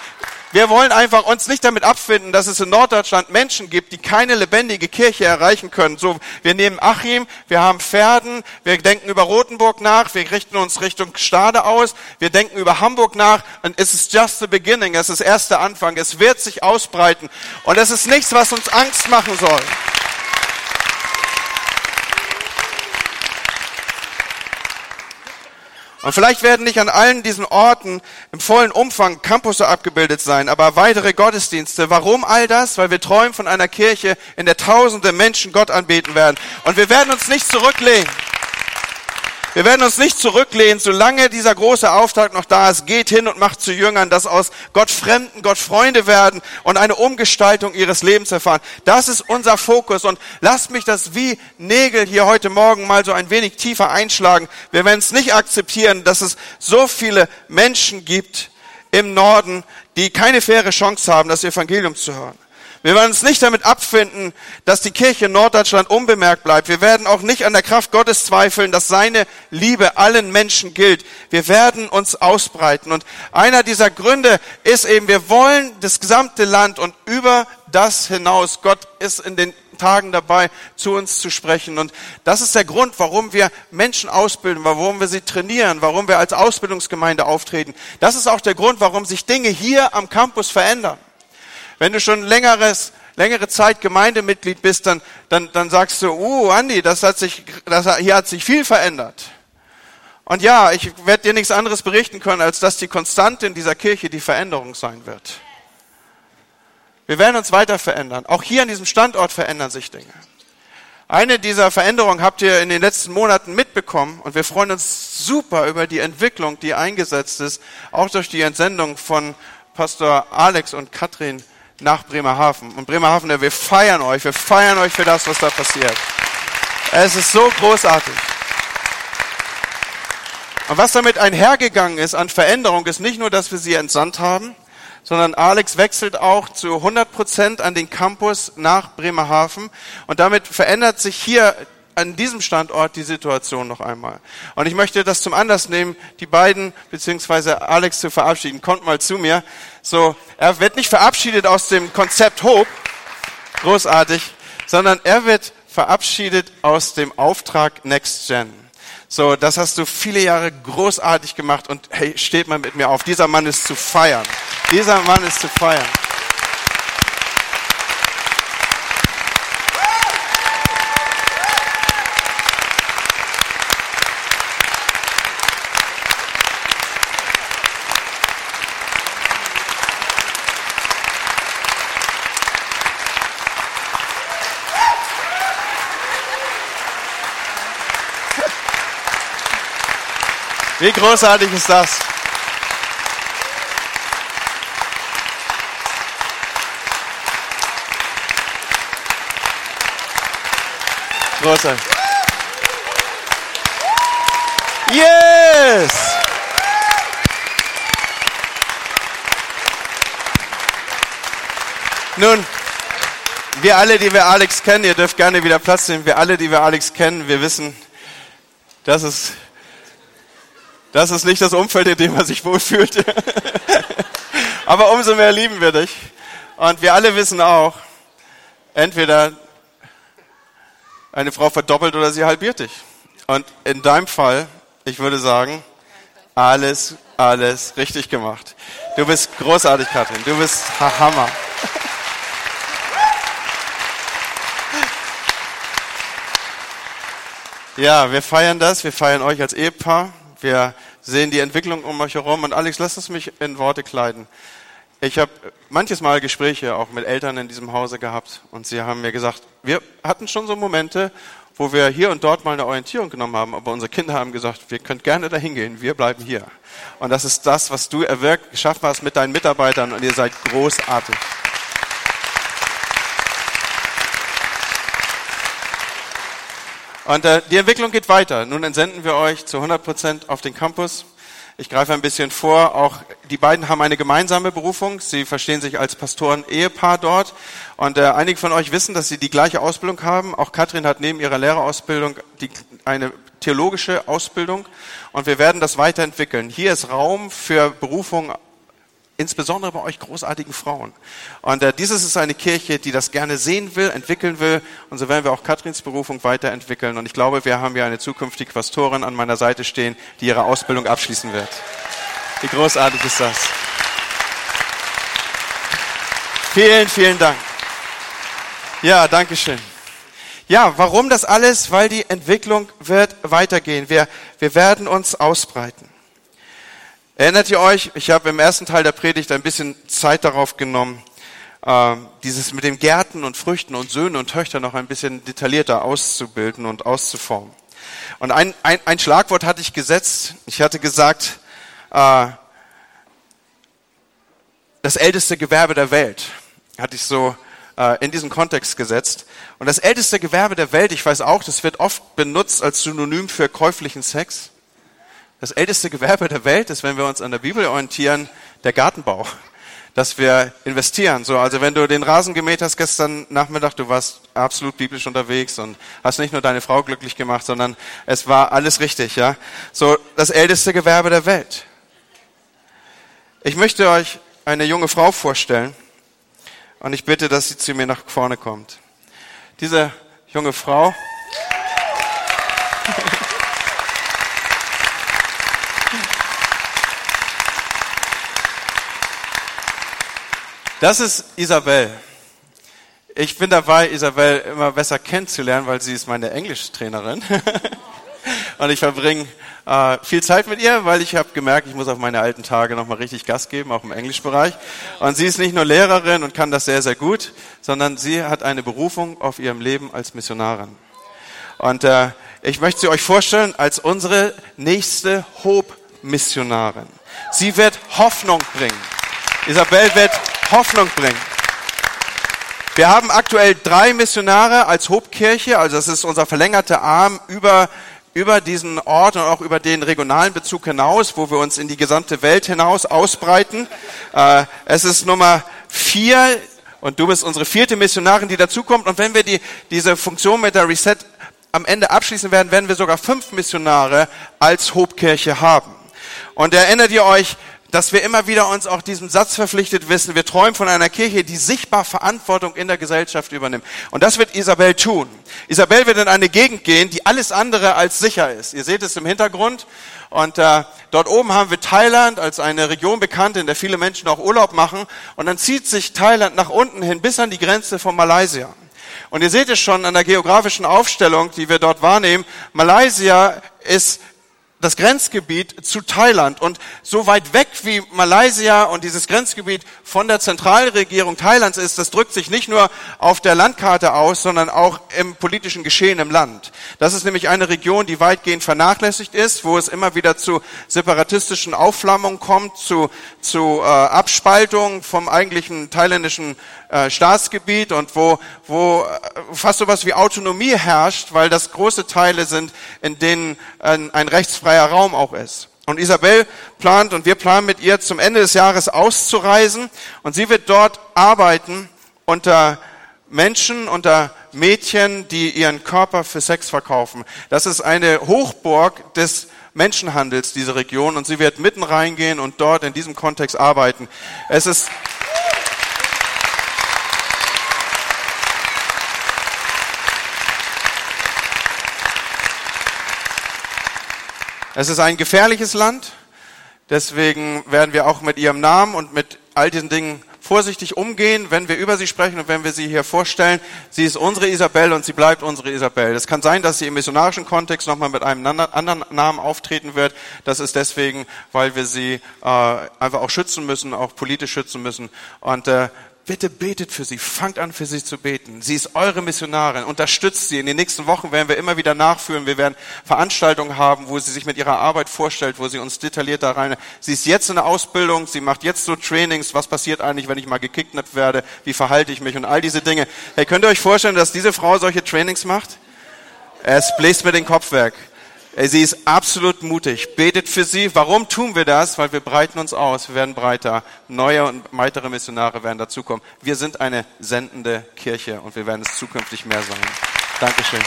Wir wollen einfach uns nicht damit abfinden, dass es in Norddeutschland Menschen gibt, die keine lebendige Kirche erreichen können. So, wir nehmen Achim, wir haben Pferden, wir denken über Rothenburg nach, wir richten uns Richtung Stade aus, wir denken über Hamburg nach und es ist just the beginning, es ist erst der Anfang, es wird sich ausbreiten und es ist nichts, was uns Angst machen soll. Und vielleicht werden nicht an allen diesen Orten im vollen Umfang Campusse abgebildet sein, aber weitere Gottesdienste. Warum all das? Weil wir träumen von einer Kirche, in der tausende Menschen Gott anbeten werden. Und wir werden uns nicht zurücklehnen. Wir werden uns nicht zurücklehnen, solange dieser große Auftrag noch da ist. Geht hin und macht zu Jüngern, dass aus Gott Fremden Gott Freunde werden und eine Umgestaltung ihres Lebens erfahren. Das ist unser Fokus und lasst mich das wie Nägel hier heute Morgen mal so ein wenig tiefer einschlagen. Wir werden es nicht akzeptieren, dass es so viele Menschen gibt im Norden, die keine faire Chance haben, das Evangelium zu hören. Wir werden uns nicht damit abfinden, dass die Kirche in Norddeutschland unbemerkt bleibt. Wir werden auch nicht an der Kraft Gottes zweifeln, dass seine Liebe allen Menschen gilt. Wir werden uns ausbreiten. Und einer dieser Gründe ist eben, wir wollen das gesamte Land und über das hinaus. Gott ist in den Tagen dabei, zu uns zu sprechen. Und das ist der Grund, warum wir Menschen ausbilden, warum wir sie trainieren, warum wir als Ausbildungsgemeinde auftreten. Das ist auch der Grund, warum sich Dinge hier am Campus verändern. Wenn du schon längeres, längere Zeit Gemeindemitglied bist, dann, dann, dann sagst du, uh, Andi, das hat sich, das, hier hat sich viel verändert. Und ja, ich werde dir nichts anderes berichten können, als dass die Konstante in dieser Kirche die Veränderung sein wird. Wir werden uns weiter verändern. Auch hier an diesem Standort verändern sich Dinge. Eine dieser Veränderungen habt ihr in den letzten Monaten mitbekommen und wir freuen uns super über die Entwicklung, die eingesetzt ist, auch durch die Entsendung von Pastor Alex und Katrin nach Bremerhaven. Und Bremerhaven, wir feiern euch, wir feiern euch für das, was da passiert. Es ist so großartig. Und was damit einhergegangen ist an Veränderung, ist nicht nur, dass wir sie entsandt haben, sondern Alex wechselt auch zu 100 Prozent an den Campus nach Bremerhaven. Und damit verändert sich hier an diesem Standort die Situation noch einmal. Und ich möchte das zum Anlass nehmen, die beiden, beziehungsweise Alex zu verabschieden. Kommt mal zu mir. So, er wird nicht verabschiedet aus dem Konzept Hope, großartig, sondern er wird verabschiedet aus dem Auftrag Next Gen. So, das hast du viele Jahre großartig gemacht und hey, steht mal mit mir auf. Dieser Mann ist zu feiern. Dieser Mann ist zu feiern. Wie großartig ist das? Großartig. Yes! Nun, wir alle, die wir Alex kennen, ihr dürft gerne wieder Platz nehmen, wir alle, die wir Alex kennen, wir wissen, dass es das ist nicht das Umfeld, in dem man sich wohlfühlt. Aber umso mehr lieben wir dich. Und wir alle wissen auch, entweder eine Frau verdoppelt oder sie halbiert dich. Und in deinem Fall, ich würde sagen, alles, alles richtig gemacht. Du bist großartig, Katrin. Du bist Hammer. Ja, wir feiern das. Wir feiern euch als Ehepaar. Wir sehen die Entwicklung um euch herum. Und Alex, lass es mich in Worte kleiden. Ich habe manches Mal Gespräche auch mit Eltern in diesem Hause gehabt und sie haben mir gesagt, wir hatten schon so Momente, wo wir hier und dort mal eine Orientierung genommen haben, aber unsere Kinder haben gesagt, wir können gerne dahin gehen, wir bleiben hier. Und das ist das, was du erwirkt, geschaffen hast mit deinen Mitarbeitern und ihr seid großartig. Und äh, die Entwicklung geht weiter. Nun entsenden wir euch zu 100 Prozent auf den Campus. Ich greife ein bisschen vor. Auch die beiden haben eine gemeinsame Berufung. Sie verstehen sich als Pastoren-Ehepaar dort. Und äh, einige von euch wissen, dass sie die gleiche Ausbildung haben. Auch Katrin hat neben ihrer Lehrerausbildung die, eine theologische Ausbildung. Und wir werden das weiterentwickeln. Hier ist Raum für Berufung insbesondere bei euch großartigen Frauen. Und äh, dieses ist eine Kirche, die das gerne sehen will, entwickeln will. Und so werden wir auch Katrins Berufung weiterentwickeln. Und ich glaube, wir haben hier eine zukünftige Pastorin an meiner Seite stehen, die ihre Ausbildung abschließen wird. Wie großartig ist das? Vielen, vielen Dank. Ja, danke schön. Ja, warum das alles? Weil die Entwicklung wird weitergehen. Wir, wir werden uns ausbreiten. Erinnert ihr euch? Ich habe im ersten Teil der Predigt ein bisschen Zeit darauf genommen, äh, dieses mit den Gärten und Früchten und Söhnen und Töchtern noch ein bisschen detaillierter auszubilden und auszuformen. Und ein, ein, ein Schlagwort hatte ich gesetzt. Ich hatte gesagt, äh, das älteste Gewerbe der Welt. Hatte ich so äh, in diesen Kontext gesetzt. Und das älteste Gewerbe der Welt, ich weiß auch, das wird oft benutzt als Synonym für käuflichen Sex. Das älteste Gewerbe der Welt ist, wenn wir uns an der Bibel orientieren, der Gartenbau. Dass wir investieren. So, also wenn du den Rasen gemäht hast gestern Nachmittag, du warst absolut biblisch unterwegs und hast nicht nur deine Frau glücklich gemacht, sondern es war alles richtig, ja. So, das älteste Gewerbe der Welt. Ich möchte euch eine junge Frau vorstellen und ich bitte, dass sie zu mir nach vorne kommt. Diese junge Frau, Das ist Isabel. Ich bin dabei, Isabel immer besser kennenzulernen, weil sie ist meine Englischtrainerin. Und ich verbringe äh, viel Zeit mit ihr, weil ich habe gemerkt, ich muss auf meine alten Tage nochmal richtig Gas geben, auch im Englischbereich. Und sie ist nicht nur Lehrerin und kann das sehr, sehr gut, sondern sie hat eine Berufung auf ihrem Leben als Missionarin. Und äh, ich möchte sie euch vorstellen als unsere nächste Hope-Missionarin. Sie wird Hoffnung bringen. Isabel wird Hoffnung bringen. Wir haben aktuell drei Missionare als Hobkirche, also das ist unser verlängerter Arm über, über diesen Ort und auch über den regionalen Bezug hinaus, wo wir uns in die gesamte Welt hinaus ausbreiten. Äh, es ist Nummer vier und du bist unsere vierte Missionarin, die dazukommt. Und wenn wir die, diese Funktion mit der Reset am Ende abschließen werden, werden wir sogar fünf Missionare als Hobkirche haben. Und erinnert ihr euch, dass wir immer wieder uns auch diesem Satz verpflichtet wissen, wir träumen von einer Kirche, die sichtbar Verantwortung in der Gesellschaft übernimmt. Und das wird Isabel tun. Isabel wird in eine Gegend gehen, die alles andere als sicher ist. Ihr seht es im Hintergrund. Und äh, dort oben haben wir Thailand als eine Region bekannt, in der viele Menschen auch Urlaub machen. Und dann zieht sich Thailand nach unten hin bis an die Grenze von Malaysia. Und ihr seht es schon an der geografischen Aufstellung, die wir dort wahrnehmen. Malaysia ist das Grenzgebiet zu Thailand. Und so weit weg wie Malaysia und dieses Grenzgebiet von der Zentralregierung Thailands ist, das drückt sich nicht nur auf der Landkarte aus, sondern auch im politischen Geschehen im Land. Das ist nämlich eine Region, die weitgehend vernachlässigt ist, wo es immer wieder zu separatistischen Aufflammungen kommt, zu, zu äh, Abspaltungen vom eigentlichen thailändischen äh, Staatsgebiet und wo, wo äh, fast so was wie Autonomie herrscht, weil das große Teile sind, in denen ein, ein rechtsfreier Raum auch ist. Und Isabel plant und wir planen mit ihr zum Ende des Jahres auszureisen und sie wird dort arbeiten unter Menschen, unter Mädchen, die ihren Körper für Sex verkaufen. Das ist eine Hochburg des Menschenhandels, diese Region, und sie wird mitten reingehen und dort in diesem Kontext arbeiten. Es ist Es ist ein gefährliches Land, deswegen werden wir auch mit ihrem Namen und mit all diesen Dingen vorsichtig umgehen, wenn wir über sie sprechen und wenn wir sie hier vorstellen. Sie ist unsere Isabel und sie bleibt unsere Isabel. Es kann sein, dass sie im missionarischen Kontext nochmal mit einem anderen Namen auftreten wird. Das ist deswegen, weil wir sie äh, einfach auch schützen müssen, auch politisch schützen müssen. Und äh, Bitte betet für sie, fangt an für sie zu beten. Sie ist eure Missionarin, unterstützt sie. In den nächsten Wochen werden wir immer wieder nachführen. Wir werden Veranstaltungen haben, wo sie sich mit ihrer Arbeit vorstellt, wo sie uns detailliert da rein. Sie ist jetzt in der Ausbildung, sie macht jetzt so Trainings. Was passiert eigentlich, wenn ich mal gekidnappt werde? Wie verhalte ich mich? Und all diese Dinge. Hey, könnt ihr euch vorstellen, dass diese Frau solche Trainings macht? Es bläst mir den Kopf weg. Sie ist absolut mutig. Betet für sie. Warum tun wir das? Weil wir breiten uns aus. Wir werden breiter. Neue und weitere Missionare werden dazukommen. Wir sind eine sendende Kirche und wir werden es zukünftig mehr sein. Dankeschön.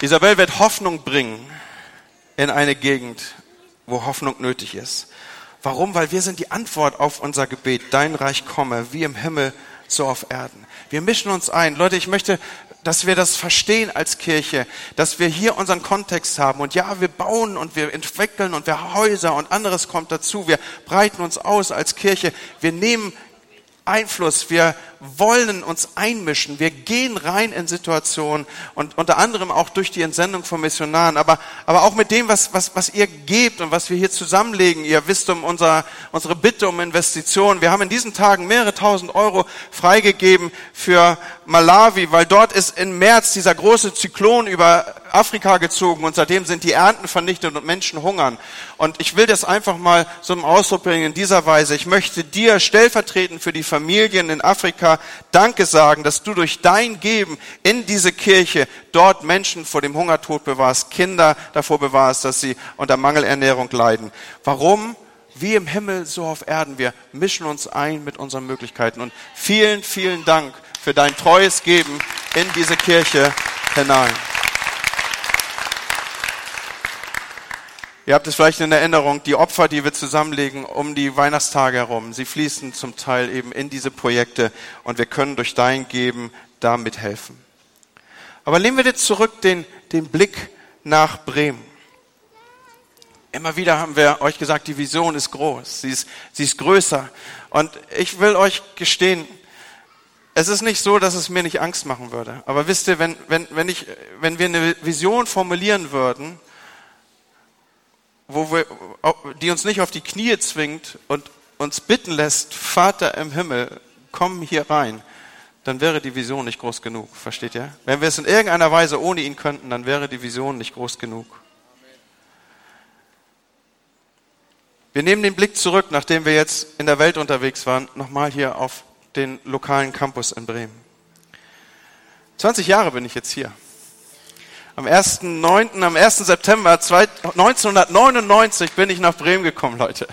Isabel wird Hoffnung bringen in eine Gegend, wo Hoffnung nötig ist. Warum? Weil wir sind die Antwort auf unser Gebet. Dein Reich komme, wie im Himmel, so auf Erden. Wir mischen uns ein. Leute, ich möchte, dass wir das verstehen als Kirche, dass wir hier unseren Kontext haben. Und ja, wir bauen und wir entwickeln und wir Häuser und anderes kommt dazu. Wir breiten uns aus als Kirche. Wir nehmen Einfluss, wir wollen uns einmischen, wir gehen rein in Situationen und unter anderem auch durch die Entsendung von Missionaren, aber, aber auch mit dem, was, was, was ihr gebt und was wir hier zusammenlegen. Ihr wisst um unser, unsere Bitte um Investitionen. Wir haben in diesen Tagen mehrere tausend Euro freigegeben für Malawi, weil dort ist im März dieser große Zyklon über Afrika gezogen und seitdem sind die Ernten vernichtet und Menschen hungern. Und ich will das einfach mal so im Ausdruck bringen in dieser Weise. Ich möchte dir stellvertretend für die Familien in Afrika Danke sagen, dass du durch dein Geben in diese Kirche dort Menschen vor dem Hungertod bewahrst, Kinder davor bewahrst, dass sie unter Mangelernährung leiden. Warum? Wie im Himmel, so auf Erden. Wir mischen uns ein mit unseren Möglichkeiten. Und vielen, vielen Dank für dein treues Geben in diese Kirche hinein. Ihr habt es vielleicht in Erinnerung, die Opfer, die wir zusammenlegen um die Weihnachtstage herum, sie fließen zum Teil eben in diese Projekte und wir können durch dein Geben da mithelfen. Aber nehmen wir jetzt zurück den, den Blick nach Bremen. Immer wieder haben wir euch gesagt, die Vision ist groß, sie ist, sie ist größer. Und ich will euch gestehen, es ist nicht so, dass es mir nicht Angst machen würde. Aber wisst ihr, wenn, wenn, wenn, ich, wenn wir eine Vision formulieren würden, wo wir, die uns nicht auf die Knie zwingt und uns bitten lässt, Vater im Himmel, komm hier rein, dann wäre die Vision nicht groß genug. Versteht ihr? Wenn wir es in irgendeiner Weise ohne ihn könnten, dann wäre die Vision nicht groß genug. Wir nehmen den Blick zurück, nachdem wir jetzt in der Welt unterwegs waren, nochmal hier auf den lokalen Campus in Bremen. 20 Jahre bin ich jetzt hier. Am 1.9., am 1. September 1999 bin ich nach Bremen gekommen, Leute.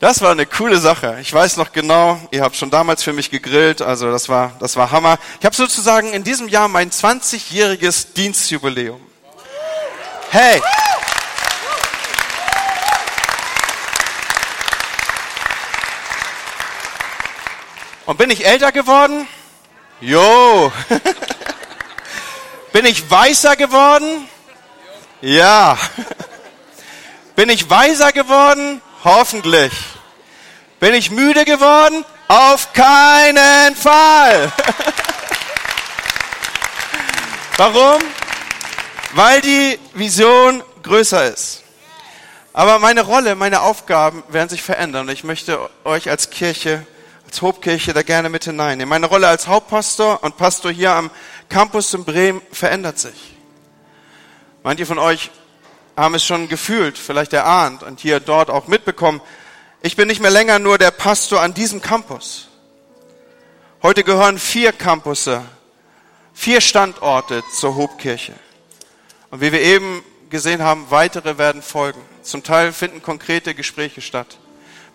Das war eine coole Sache. Ich weiß noch genau, ihr habt schon damals für mich gegrillt, also das war, das war Hammer. Ich habe sozusagen in diesem Jahr mein 20-jähriges Dienstjubiläum. Hey! Und bin ich älter geworden? Jo. bin ich weißer geworden? Ja. Bin ich weiser geworden? Hoffentlich. Bin ich müde geworden? Auf keinen Fall. Warum? Weil die Vision größer ist. Aber meine Rolle, meine Aufgaben werden sich verändern ich möchte euch als Kirche als Hobkirche da gerne mit hineinnehmen. Meine Rolle als Hauptpastor und Pastor hier am Campus in Bremen verändert sich. Manche von euch haben es schon gefühlt, vielleicht erahnt und hier dort auch mitbekommen. Ich bin nicht mehr länger nur der Pastor an diesem Campus. Heute gehören vier Campusse, vier Standorte zur Hobkirche. Und wie wir eben gesehen haben, weitere werden folgen. Zum Teil finden konkrete Gespräche statt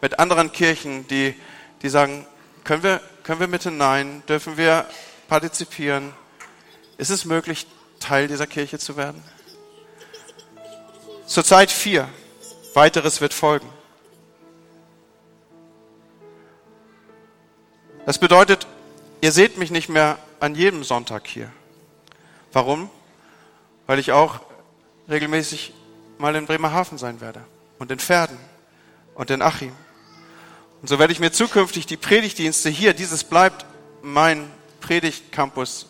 mit anderen Kirchen, die die sagen, können wir, können wir mit hinein? Dürfen wir partizipieren? Ist es möglich, Teil dieser Kirche zu werden? Zurzeit vier. Weiteres wird folgen. Das bedeutet, ihr seht mich nicht mehr an jedem Sonntag hier. Warum? Weil ich auch regelmäßig mal in Bremerhaven sein werde und in Pferden und in Achim und so werde ich mir zukünftig die Predigtdienste hier, dieses bleibt mein Predigtcampus,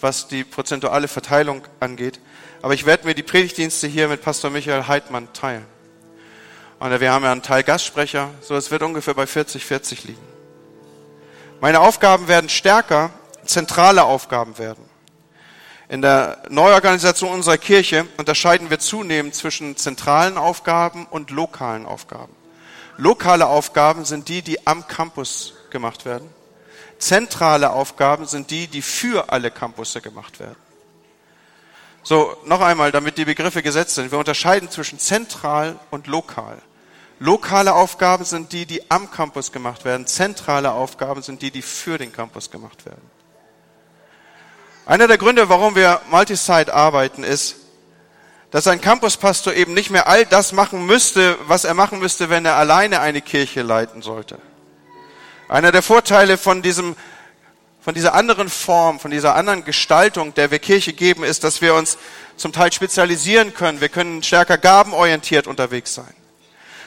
was die prozentuale Verteilung angeht. Aber ich werde mir die Predigtdienste hier mit Pastor Michael Heidmann teilen. Und wir haben ja einen Teil Gastsprecher, so es wird ungefähr bei 40, 40 liegen. Meine Aufgaben werden stärker, zentrale Aufgaben werden. In der Neuorganisation unserer Kirche unterscheiden wir zunehmend zwischen zentralen Aufgaben und lokalen Aufgaben. Lokale Aufgaben sind die, die am Campus gemacht werden. Zentrale Aufgaben sind die, die für alle Campusse gemacht werden. So, noch einmal, damit die Begriffe gesetzt sind. Wir unterscheiden zwischen zentral und lokal. Lokale Aufgaben sind die, die am Campus gemacht werden. Zentrale Aufgaben sind die, die für den Campus gemacht werden. Einer der Gründe, warum wir Multisite arbeiten, ist, dass ein Campuspastor eben nicht mehr all das machen müsste, was er machen müsste, wenn er alleine eine Kirche leiten sollte. Einer der Vorteile von diesem, von dieser anderen Form, von dieser anderen Gestaltung, der wir Kirche geben, ist, dass wir uns zum Teil spezialisieren können. Wir können stärker gabenorientiert unterwegs sein.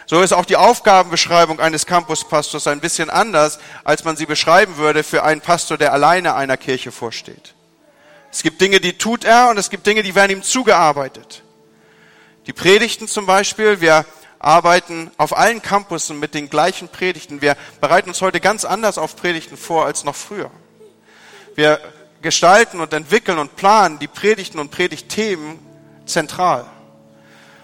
So ist auch die Aufgabenbeschreibung eines Campuspastors ein bisschen anders, als man sie beschreiben würde für einen Pastor, der alleine einer Kirche vorsteht. Es gibt Dinge, die tut er und es gibt Dinge, die werden ihm zugearbeitet. Die Predigten zum Beispiel, wir arbeiten auf allen Campussen mit den gleichen Predigten. Wir bereiten uns heute ganz anders auf Predigten vor als noch früher. Wir gestalten und entwickeln und planen die Predigten und Predigtthemen zentral.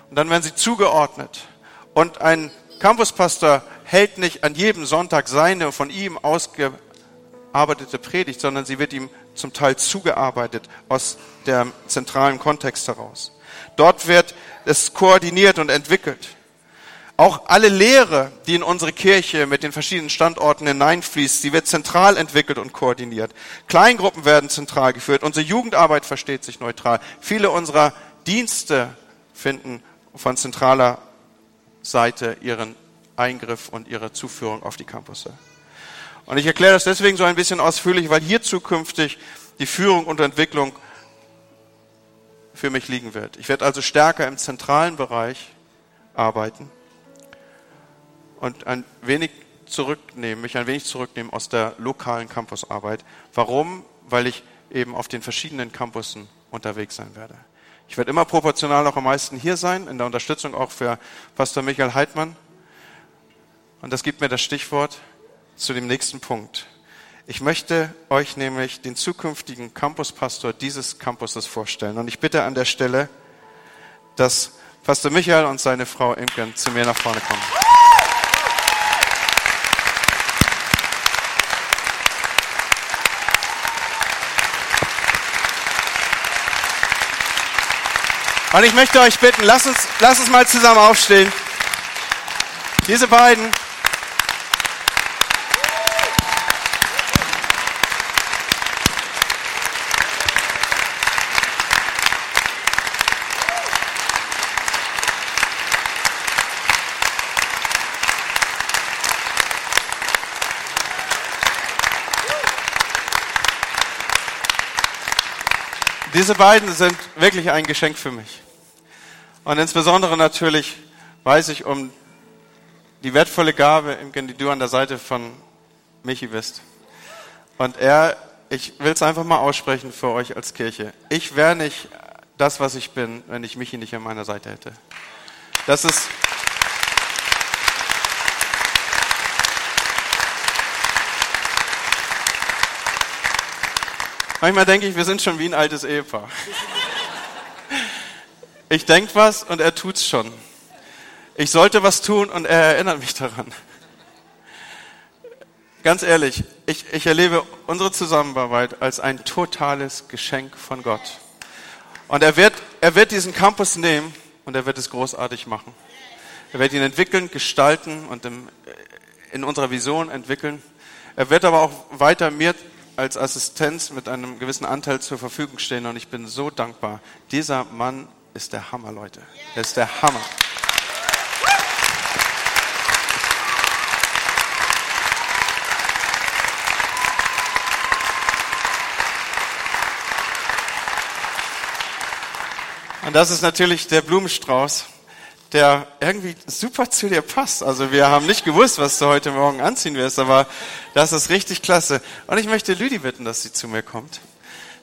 Und dann werden sie zugeordnet. Und ein Campuspastor hält nicht an jedem Sonntag seine von ihm ausgearbeitete Predigt, sondern sie wird ihm zum Teil zugearbeitet aus dem zentralen Kontext heraus. Dort wird es koordiniert und entwickelt. Auch alle Lehre, die in unsere Kirche mit den verschiedenen Standorten hineinfließt, sie wird zentral entwickelt und koordiniert. Kleingruppen werden zentral geführt. Unsere Jugendarbeit versteht sich neutral. Viele unserer Dienste finden von zentraler Seite ihren Eingriff und ihre Zuführung auf die Campusse. Und ich erkläre das deswegen so ein bisschen ausführlich, weil hier zukünftig die Führung und Entwicklung für mich liegen wird. Ich werde also stärker im zentralen Bereich arbeiten und ein wenig zurücknehmen, mich ein wenig zurücknehmen aus der lokalen Campusarbeit. Warum? Weil ich eben auf den verschiedenen Campussen unterwegs sein werde. Ich werde immer proportional auch am meisten hier sein, in der Unterstützung auch für Pastor Michael Heidmann. Und das gibt mir das Stichwort zu dem nächsten Punkt. Ich möchte euch nämlich den zukünftigen Campuspastor dieses Campuses vorstellen. Und ich bitte an der Stelle, dass Pastor Michael und seine Frau Imken zu mir nach vorne kommen. Und ich möchte euch bitten, lasst uns, lasst uns mal zusammen aufstehen. Diese beiden. Diese beiden sind wirklich ein Geschenk für mich. Und insbesondere natürlich weiß ich um die wertvolle Gabe, die du an der Seite von Michi bist. Und er, ich will es einfach mal aussprechen für euch als Kirche. Ich wäre nicht das, was ich bin, wenn ich Michi nicht an meiner Seite hätte. Das ist, Manchmal denke ich, wir sind schon wie ein altes Ehepaar. Ich denke was und er tut's schon. Ich sollte was tun und er erinnert mich daran. Ganz ehrlich, ich, ich erlebe unsere Zusammenarbeit als ein totales Geschenk von Gott. Und er wird, er wird diesen Campus nehmen und er wird es großartig machen. Er wird ihn entwickeln, gestalten und im, in unserer Vision entwickeln. Er wird aber auch weiter mir als Assistenz mit einem gewissen Anteil zur Verfügung stehen und ich bin so dankbar. Dieser Mann ist der Hammer, Leute. Er ist der Hammer. Und das ist natürlich der Blumenstrauß, der irgendwie super zu dir passt. Also wir haben nicht gewusst, was du heute Morgen anziehen wirst, aber das ist richtig klasse. Und ich möchte Lüdi bitten, dass sie zu mir kommt.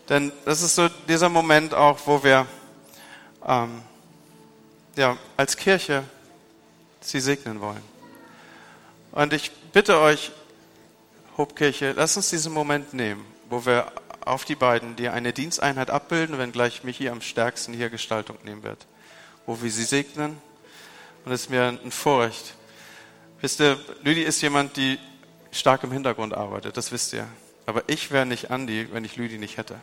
Denn das ist so dieser Moment auch, wo wir ähm, ja, als Kirche sie segnen wollen. Und ich bitte euch, Hobkirche, lasst uns diesen Moment nehmen, wo wir auf die beiden, die eine Diensteinheit abbilden, wenn gleich Michi am stärksten hier Gestaltung nehmen wird, wo wir sie segnen. Und es ist mir ein Vorrecht. Wisst ihr, Lüdi ist jemand, die stark im Hintergrund arbeitet, das wisst ihr. Aber ich wäre nicht Andi, wenn ich Lüdi nicht hätte.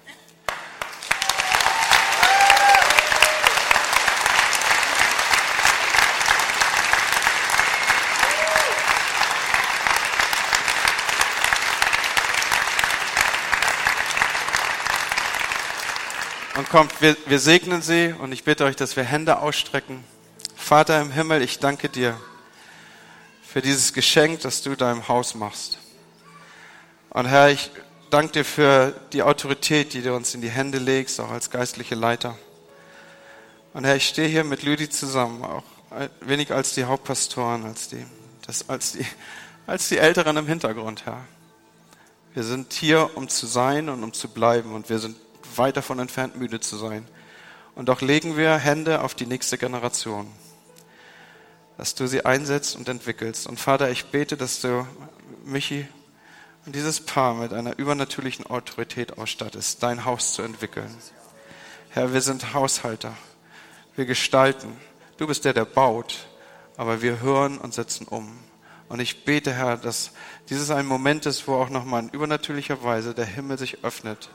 kommt, wir, wir segnen sie und ich bitte euch, dass wir Hände ausstrecken. Vater im Himmel, ich danke dir für dieses Geschenk, das du deinem Haus machst. Und Herr, ich danke dir für die Autorität, die du uns in die Hände legst, auch als geistliche Leiter. Und Herr, ich stehe hier mit Lüdi zusammen, auch wenig als die Hauptpastoren, als die, das, als die, als die Älteren im Hintergrund, Herr. Wir sind hier, um zu sein und um zu bleiben und wir sind weit davon entfernt, müde zu sein. Und doch legen wir Hände auf die nächste Generation dass du sie einsetzt und entwickelst. Und Vater, ich bete, dass du Michi und dieses Paar mit einer übernatürlichen Autorität ausstattest, dein Haus zu entwickeln. Herr, wir sind Haushalter. Wir gestalten. Du bist der, der baut, aber wir hören und setzen um. Und ich bete, Herr, dass dieses ein Moment ist, wo auch nochmal in übernatürlicher Weise der Himmel sich öffnet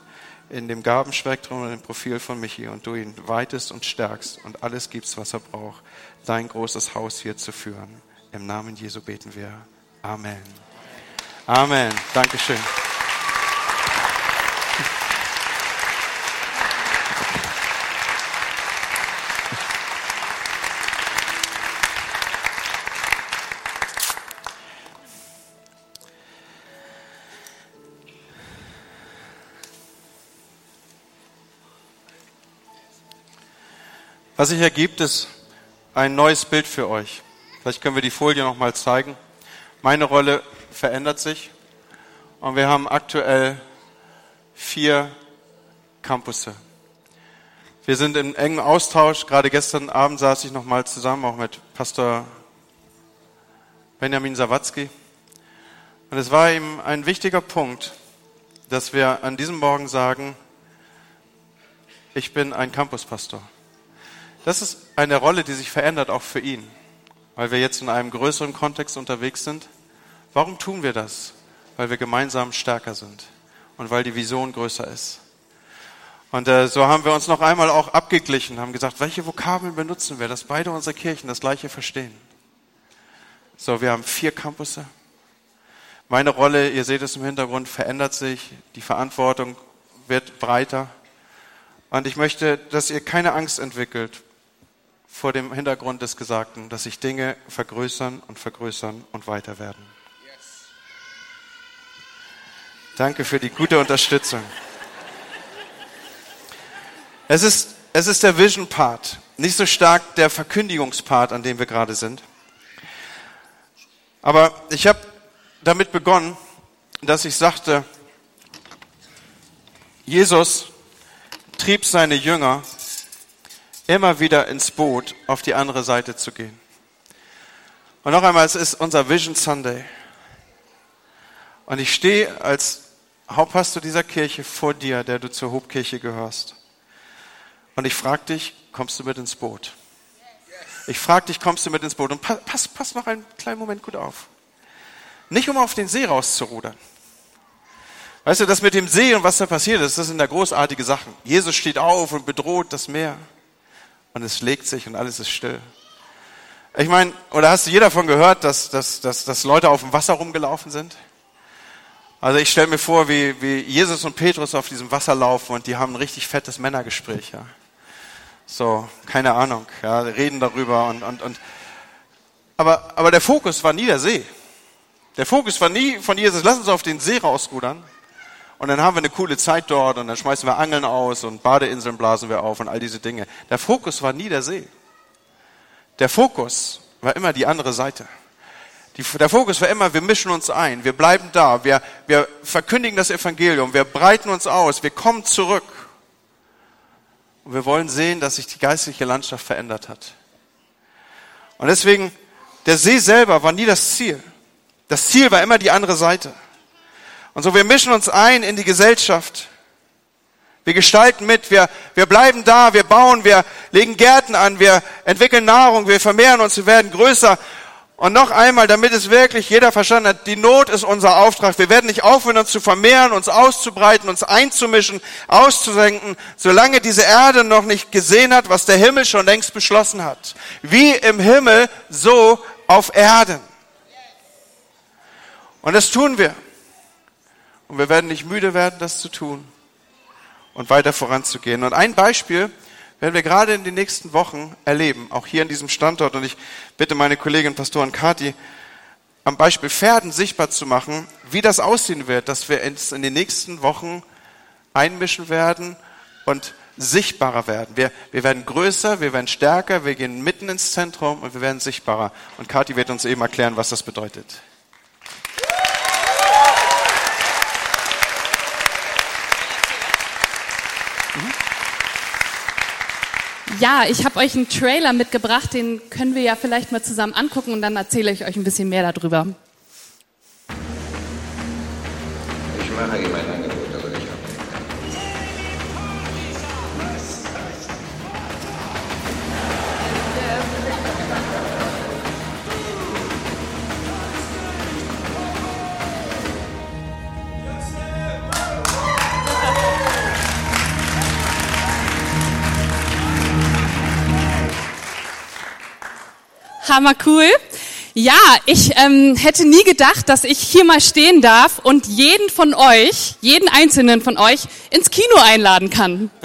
in dem Gabenspektrum und dem Profil von Michi und du ihn weitest und stärkst und alles gibst, was er braucht, dein großes Haus hier zu führen. Im Namen Jesu beten wir. Amen. Amen. Dankeschön. Was sich ergibt, ist ein neues Bild für euch. Vielleicht können wir die Folie noch mal zeigen. Meine Rolle verändert sich und wir haben aktuell vier Campusse. Wir sind im engen Austausch. Gerade gestern Abend saß ich noch mal zusammen, auch mit Pastor Benjamin Sawatzki. Und es war ihm ein wichtiger Punkt, dass wir an diesem Morgen sagen, ich bin ein Campuspastor. Das ist eine Rolle, die sich verändert, auch für ihn, weil wir jetzt in einem größeren Kontext unterwegs sind. Warum tun wir das? Weil wir gemeinsam stärker sind und weil die Vision größer ist. Und äh, so haben wir uns noch einmal auch abgeglichen, haben gesagt, welche Vokabeln benutzen wir, dass beide unsere Kirchen das Gleiche verstehen. So, wir haben vier Campusse. Meine Rolle, ihr seht es im Hintergrund, verändert sich. Die Verantwortung wird breiter. Und ich möchte, dass ihr keine Angst entwickelt, vor dem Hintergrund des Gesagten, dass sich Dinge vergrößern und vergrößern und weiter werden. Danke für die gute Unterstützung. Es ist, es ist der Vision-Part, nicht so stark der Verkündigungspart, an dem wir gerade sind. Aber ich habe damit begonnen, dass ich sagte, Jesus trieb seine Jünger immer wieder ins Boot, auf die andere Seite zu gehen. Und noch einmal, es ist unser Vision Sunday. Und ich stehe als Hauptpastor dieser Kirche vor dir, der du zur Hobkirche gehörst. Und ich frage dich, kommst du mit ins Boot? Ich frage dich, kommst du mit ins Boot? Und pass, pass noch einen kleinen Moment gut auf. Nicht um auf den See rauszurudern. Weißt du, das mit dem See und was da passiert ist, das sind ja großartige Sachen. Jesus steht auf und bedroht das Meer und es schlägt sich und alles ist still. Ich meine, oder hast du jeder davon gehört, dass, dass, dass, dass Leute auf dem Wasser rumgelaufen sind? Also ich stelle mir vor, wie, wie Jesus und Petrus auf diesem Wasser laufen und die haben ein richtig fettes Männergespräch. Ja. So, keine Ahnung, ja, reden darüber und, und, und. Aber, aber der Fokus war nie der See. Der Fokus war nie von Jesus, lass uns auf den See rausrudern, und dann haben wir eine coole Zeit dort und dann schmeißen wir Angeln aus und Badeinseln blasen wir auf und all diese Dinge. Der Fokus war nie der See. Der Fokus war immer die andere Seite. Die, der Fokus war immer, wir mischen uns ein, wir bleiben da, wir, wir verkündigen das Evangelium, wir breiten uns aus, wir kommen zurück. Und wir wollen sehen, dass sich die geistliche Landschaft verändert hat. Und deswegen, der See selber war nie das Ziel. Das Ziel war immer die andere Seite. Und so, wir mischen uns ein in die Gesellschaft. Wir gestalten mit, wir, wir bleiben da, wir bauen, wir legen Gärten an, wir entwickeln Nahrung, wir vermehren uns, wir werden größer. Und noch einmal, damit es wirklich jeder verstanden hat, die Not ist unser Auftrag. Wir werden nicht aufhören, uns zu vermehren, uns auszubreiten, uns einzumischen, auszusenken, solange diese Erde noch nicht gesehen hat, was der Himmel schon längst beschlossen hat. Wie im Himmel, so auf Erden. Und das tun wir. Und wir werden nicht müde werden, das zu tun. und weiter voranzugehen. Und ein Beispiel werden wir gerade in den nächsten Wochen erleben, auch hier in diesem Standort. Und ich bitte meine Kollegin Pastorin Kati, am Beispiel Pferden sichtbar zu machen, wie das aussehen wird, dass wir uns in den nächsten Wochen einmischen werden und sichtbarer werden. Wir, wir werden größer, wir werden stärker, wir gehen mitten ins Zentrum und wir werden sichtbarer. Und Kathi wird uns eben erklären, was das bedeutet. Ja, ich habe euch einen Trailer mitgebracht, den können wir ja vielleicht mal zusammen angucken und dann erzähle ich euch ein bisschen mehr darüber. Ich mache ihm ein Angebot, das er nicht Hammer cool. Ja, ich ähm, hätte nie gedacht, dass ich hier mal stehen darf und jeden von euch, jeden einzelnen von euch ins Kino einladen kann.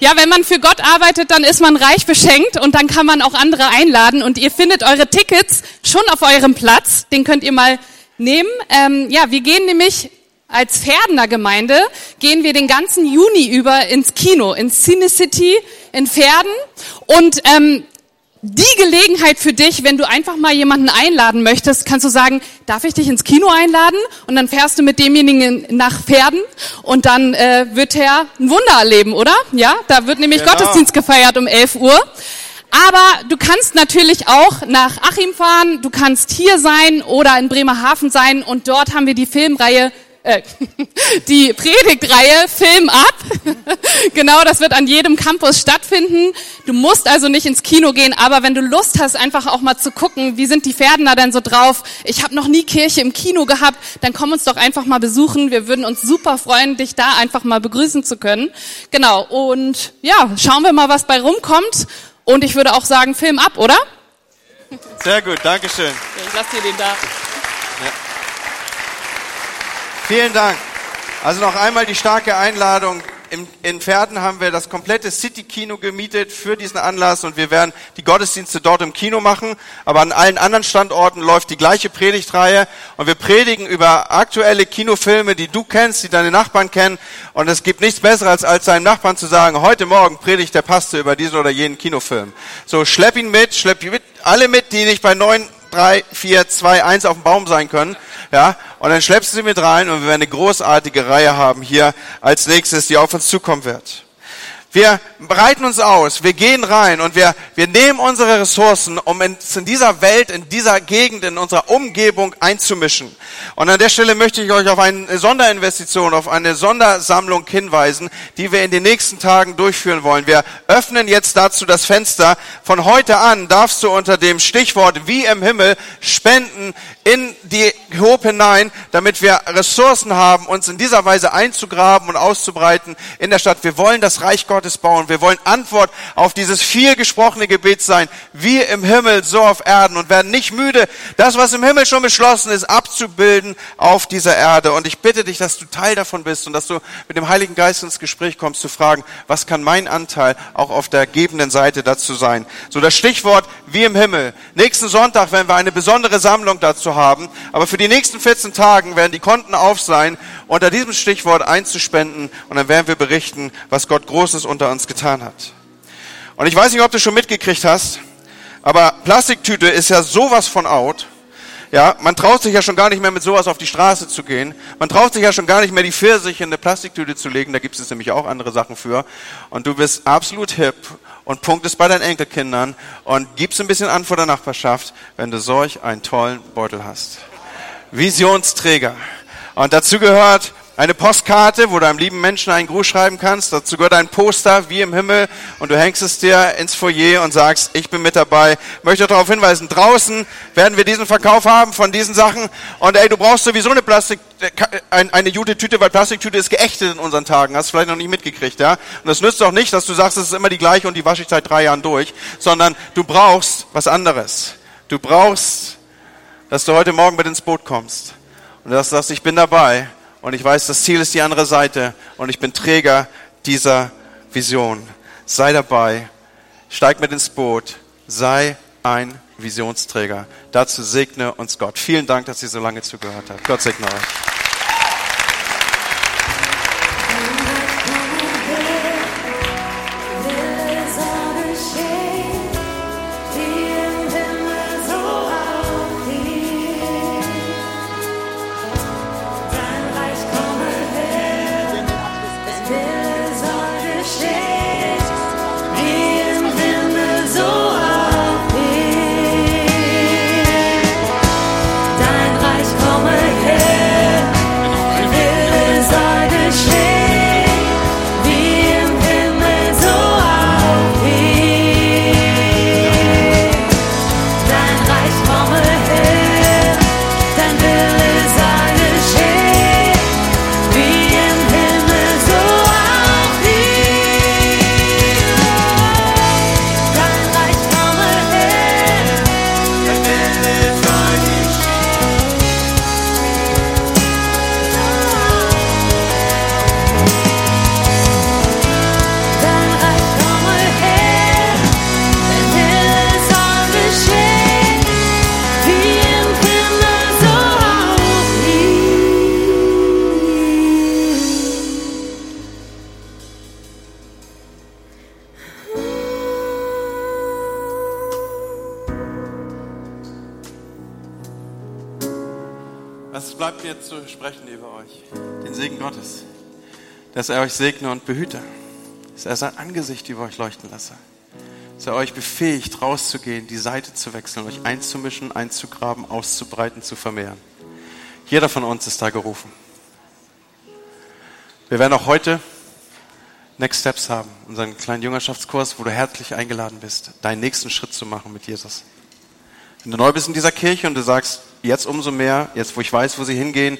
Ja, wenn man für Gott arbeitet, dann ist man reich beschenkt und dann kann man auch andere einladen und ihr findet eure Tickets schon auf eurem Platz. Den könnt ihr mal nehmen. Ähm, ja, wir gehen nämlich als Pferdener Gemeinde gehen wir den ganzen Juni über ins Kino, ins Cine City in Pferden und ähm, die Gelegenheit für dich, wenn du einfach mal jemanden einladen möchtest, kannst du sagen, darf ich dich ins Kino einladen? Und dann fährst du mit demjenigen nach Pferden und dann äh, wird er ein Wunder erleben, oder? Ja, da wird nämlich Genau. Gottesdienst gefeiert um 11 Uhr. Aber du kannst natürlich auch nach Achim fahren, du kannst hier sein oder in Bremerhaven sein und dort haben wir die Filmreihe äh, die Predigtreihe Film ab. genau, das wird an jedem Campus stattfinden. Du musst also nicht ins Kino gehen, aber wenn du Lust hast, einfach auch mal zu gucken, wie sind die Pferdener denn so drauf? Ich habe noch nie Kirche im Kino gehabt, dann komm uns doch einfach mal besuchen. Wir würden uns super freuen, dich da einfach mal begrüßen zu können. Genau, und ja, schauen wir mal, was bei rumkommt. Und ich würde auch sagen, Film ab, oder? Sehr gut, Dankeschön. Ich lasse dir den da. Vielen Dank. Also noch einmal die starke Einladung. in Pferden haben wir das komplette City-Kino gemietet für diesen Anlass und wir werden die Gottesdienste dort im Kino machen. Aber an allen anderen Standorten läuft die gleiche Predigtreihe und wir predigen über aktuelle Kinofilme, die du kennst, die deine Nachbarn kennen. Und es gibt nichts Besseres, als als seinem Nachbarn zu sagen, heute Morgen predigt der Pastor über diesen oder jenen Kinofilm. So, schlepp ihn mit, schlepp ihn mit, alle mit, die nicht bei neuen 3, 4, 2, 1 auf dem Baum sein können. Ja, und dann schleppst du sie mit rein und wir werden eine großartige Reihe haben hier als nächstes, die auf uns zukommen wird. Wir bereiten uns aus, wir gehen rein und wir, wir nehmen unsere Ressourcen, um uns in dieser Welt, in dieser Gegend, in unserer Umgebung einzumischen. Und an der Stelle möchte ich euch auf eine Sonderinvestition, auf eine Sondersammlung hinweisen, die wir in den nächsten Tagen durchführen wollen. Wir öffnen jetzt dazu das Fenster. Von heute an darfst du unter dem Stichwort wie im Himmel spenden in die Hope hinein, damit wir Ressourcen haben, uns in dieser Weise einzugraben und auszubreiten in der Stadt. Wir wollen das Reich Gottes bauen. Wir wollen Antwort auf dieses viel gesprochene Gebet sein, wie im Himmel, so auf Erden und werden nicht müde, das, was im Himmel schon beschlossen ist, abzubilden auf dieser Erde. Und ich bitte dich, dass du Teil davon bist und dass du mit dem Heiligen Geist ins Gespräch kommst, zu fragen, was kann mein Anteil auch auf der gebenden Seite dazu sein? So das Stichwort wie im Himmel. Nächsten Sonntag werden wir eine besondere Sammlung dazu haben, aber für die nächsten 14 Tagen werden die Konten auf sein, unter diesem Stichwort einzuspenden und dann werden wir berichten, was Gott Großes unter uns getan hat. Und ich weiß nicht, ob du schon mitgekriegt hast, aber Plastiktüte ist ja sowas von out. Ja, man traut sich ja schon gar nicht mehr mit sowas auf die Straße zu gehen. Man traut sich ja schon gar nicht mehr die Pfirsiche in eine Plastiktüte zu legen. Da gibt es nämlich auch andere Sachen für. Und du bist absolut hip und punktest bei deinen Enkelkindern und gibst ein bisschen an vor der Nachbarschaft, wenn du solch einen tollen Beutel hast. Visionsträger. Und dazu gehört eine Postkarte, wo du einem lieben Menschen einen Gruß schreiben kannst. Dazu gehört ein Poster wie im Himmel und du hängst es dir ins Foyer und sagst, ich bin mit dabei. Möchte darauf hinweisen, draußen werden wir diesen Verkauf haben von diesen Sachen. Und ey, du brauchst sowieso eine Plastik, ein- eine gute Tüte, weil Plastiktüte ist geächtet in unseren Tagen. Hast du vielleicht noch nicht mitgekriegt, ja? Und das nützt auch nicht, dass du sagst, es ist immer die gleiche und die wasche ich seit drei Jahren durch, sondern du brauchst was anderes. Du brauchst, dass du heute Morgen mit ins Boot kommst. Und dass du sagst, ich bin dabei und ich weiß, das Ziel ist die andere Seite und ich bin Träger dieser Vision. Sei dabei, steig mit ins Boot, sei ein Visionsträger. Dazu segne uns Gott. Vielen Dank, dass ihr so lange zugehört habt. Gott segne euch. Dass er euch segne und behüte. Dass er sein Angesicht über euch leuchten lasse. Dass er euch befähigt, rauszugehen, die Seite zu wechseln, euch einzumischen, einzugraben, auszubreiten, zu vermehren. Jeder von uns ist da gerufen. Wir werden auch heute Next Steps haben, unseren kleinen Jüngerschaftskurs, wo du herzlich eingeladen bist, deinen nächsten Schritt zu machen mit Jesus. Wenn du neu bist in dieser Kirche und du sagst, jetzt umso mehr, jetzt wo ich weiß, wo sie hingehen,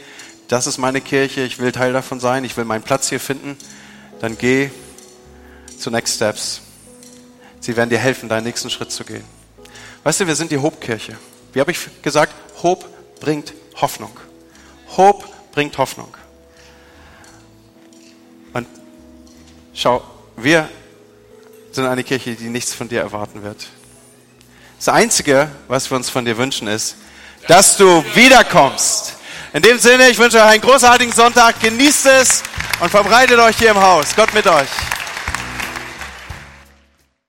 das ist meine Kirche, ich will Teil davon sein, ich will meinen Platz hier finden, dann geh zu Next Steps. Sie werden dir helfen, deinen nächsten Schritt zu gehen. Weißt du, wir sind die Hope-Kirche. Wie habe ich gesagt? Hope bringt Hoffnung. Hope bringt Hoffnung. Und schau, wir sind eine Kirche, die nichts von dir erwarten wird. Das Einzige, was wir uns von dir wünschen, ist, dass du wiederkommst. In dem Sinne, ich wünsche euch einen großartigen Sonntag, genießt es und verbreitet euch hier im Haus. Gott mit euch.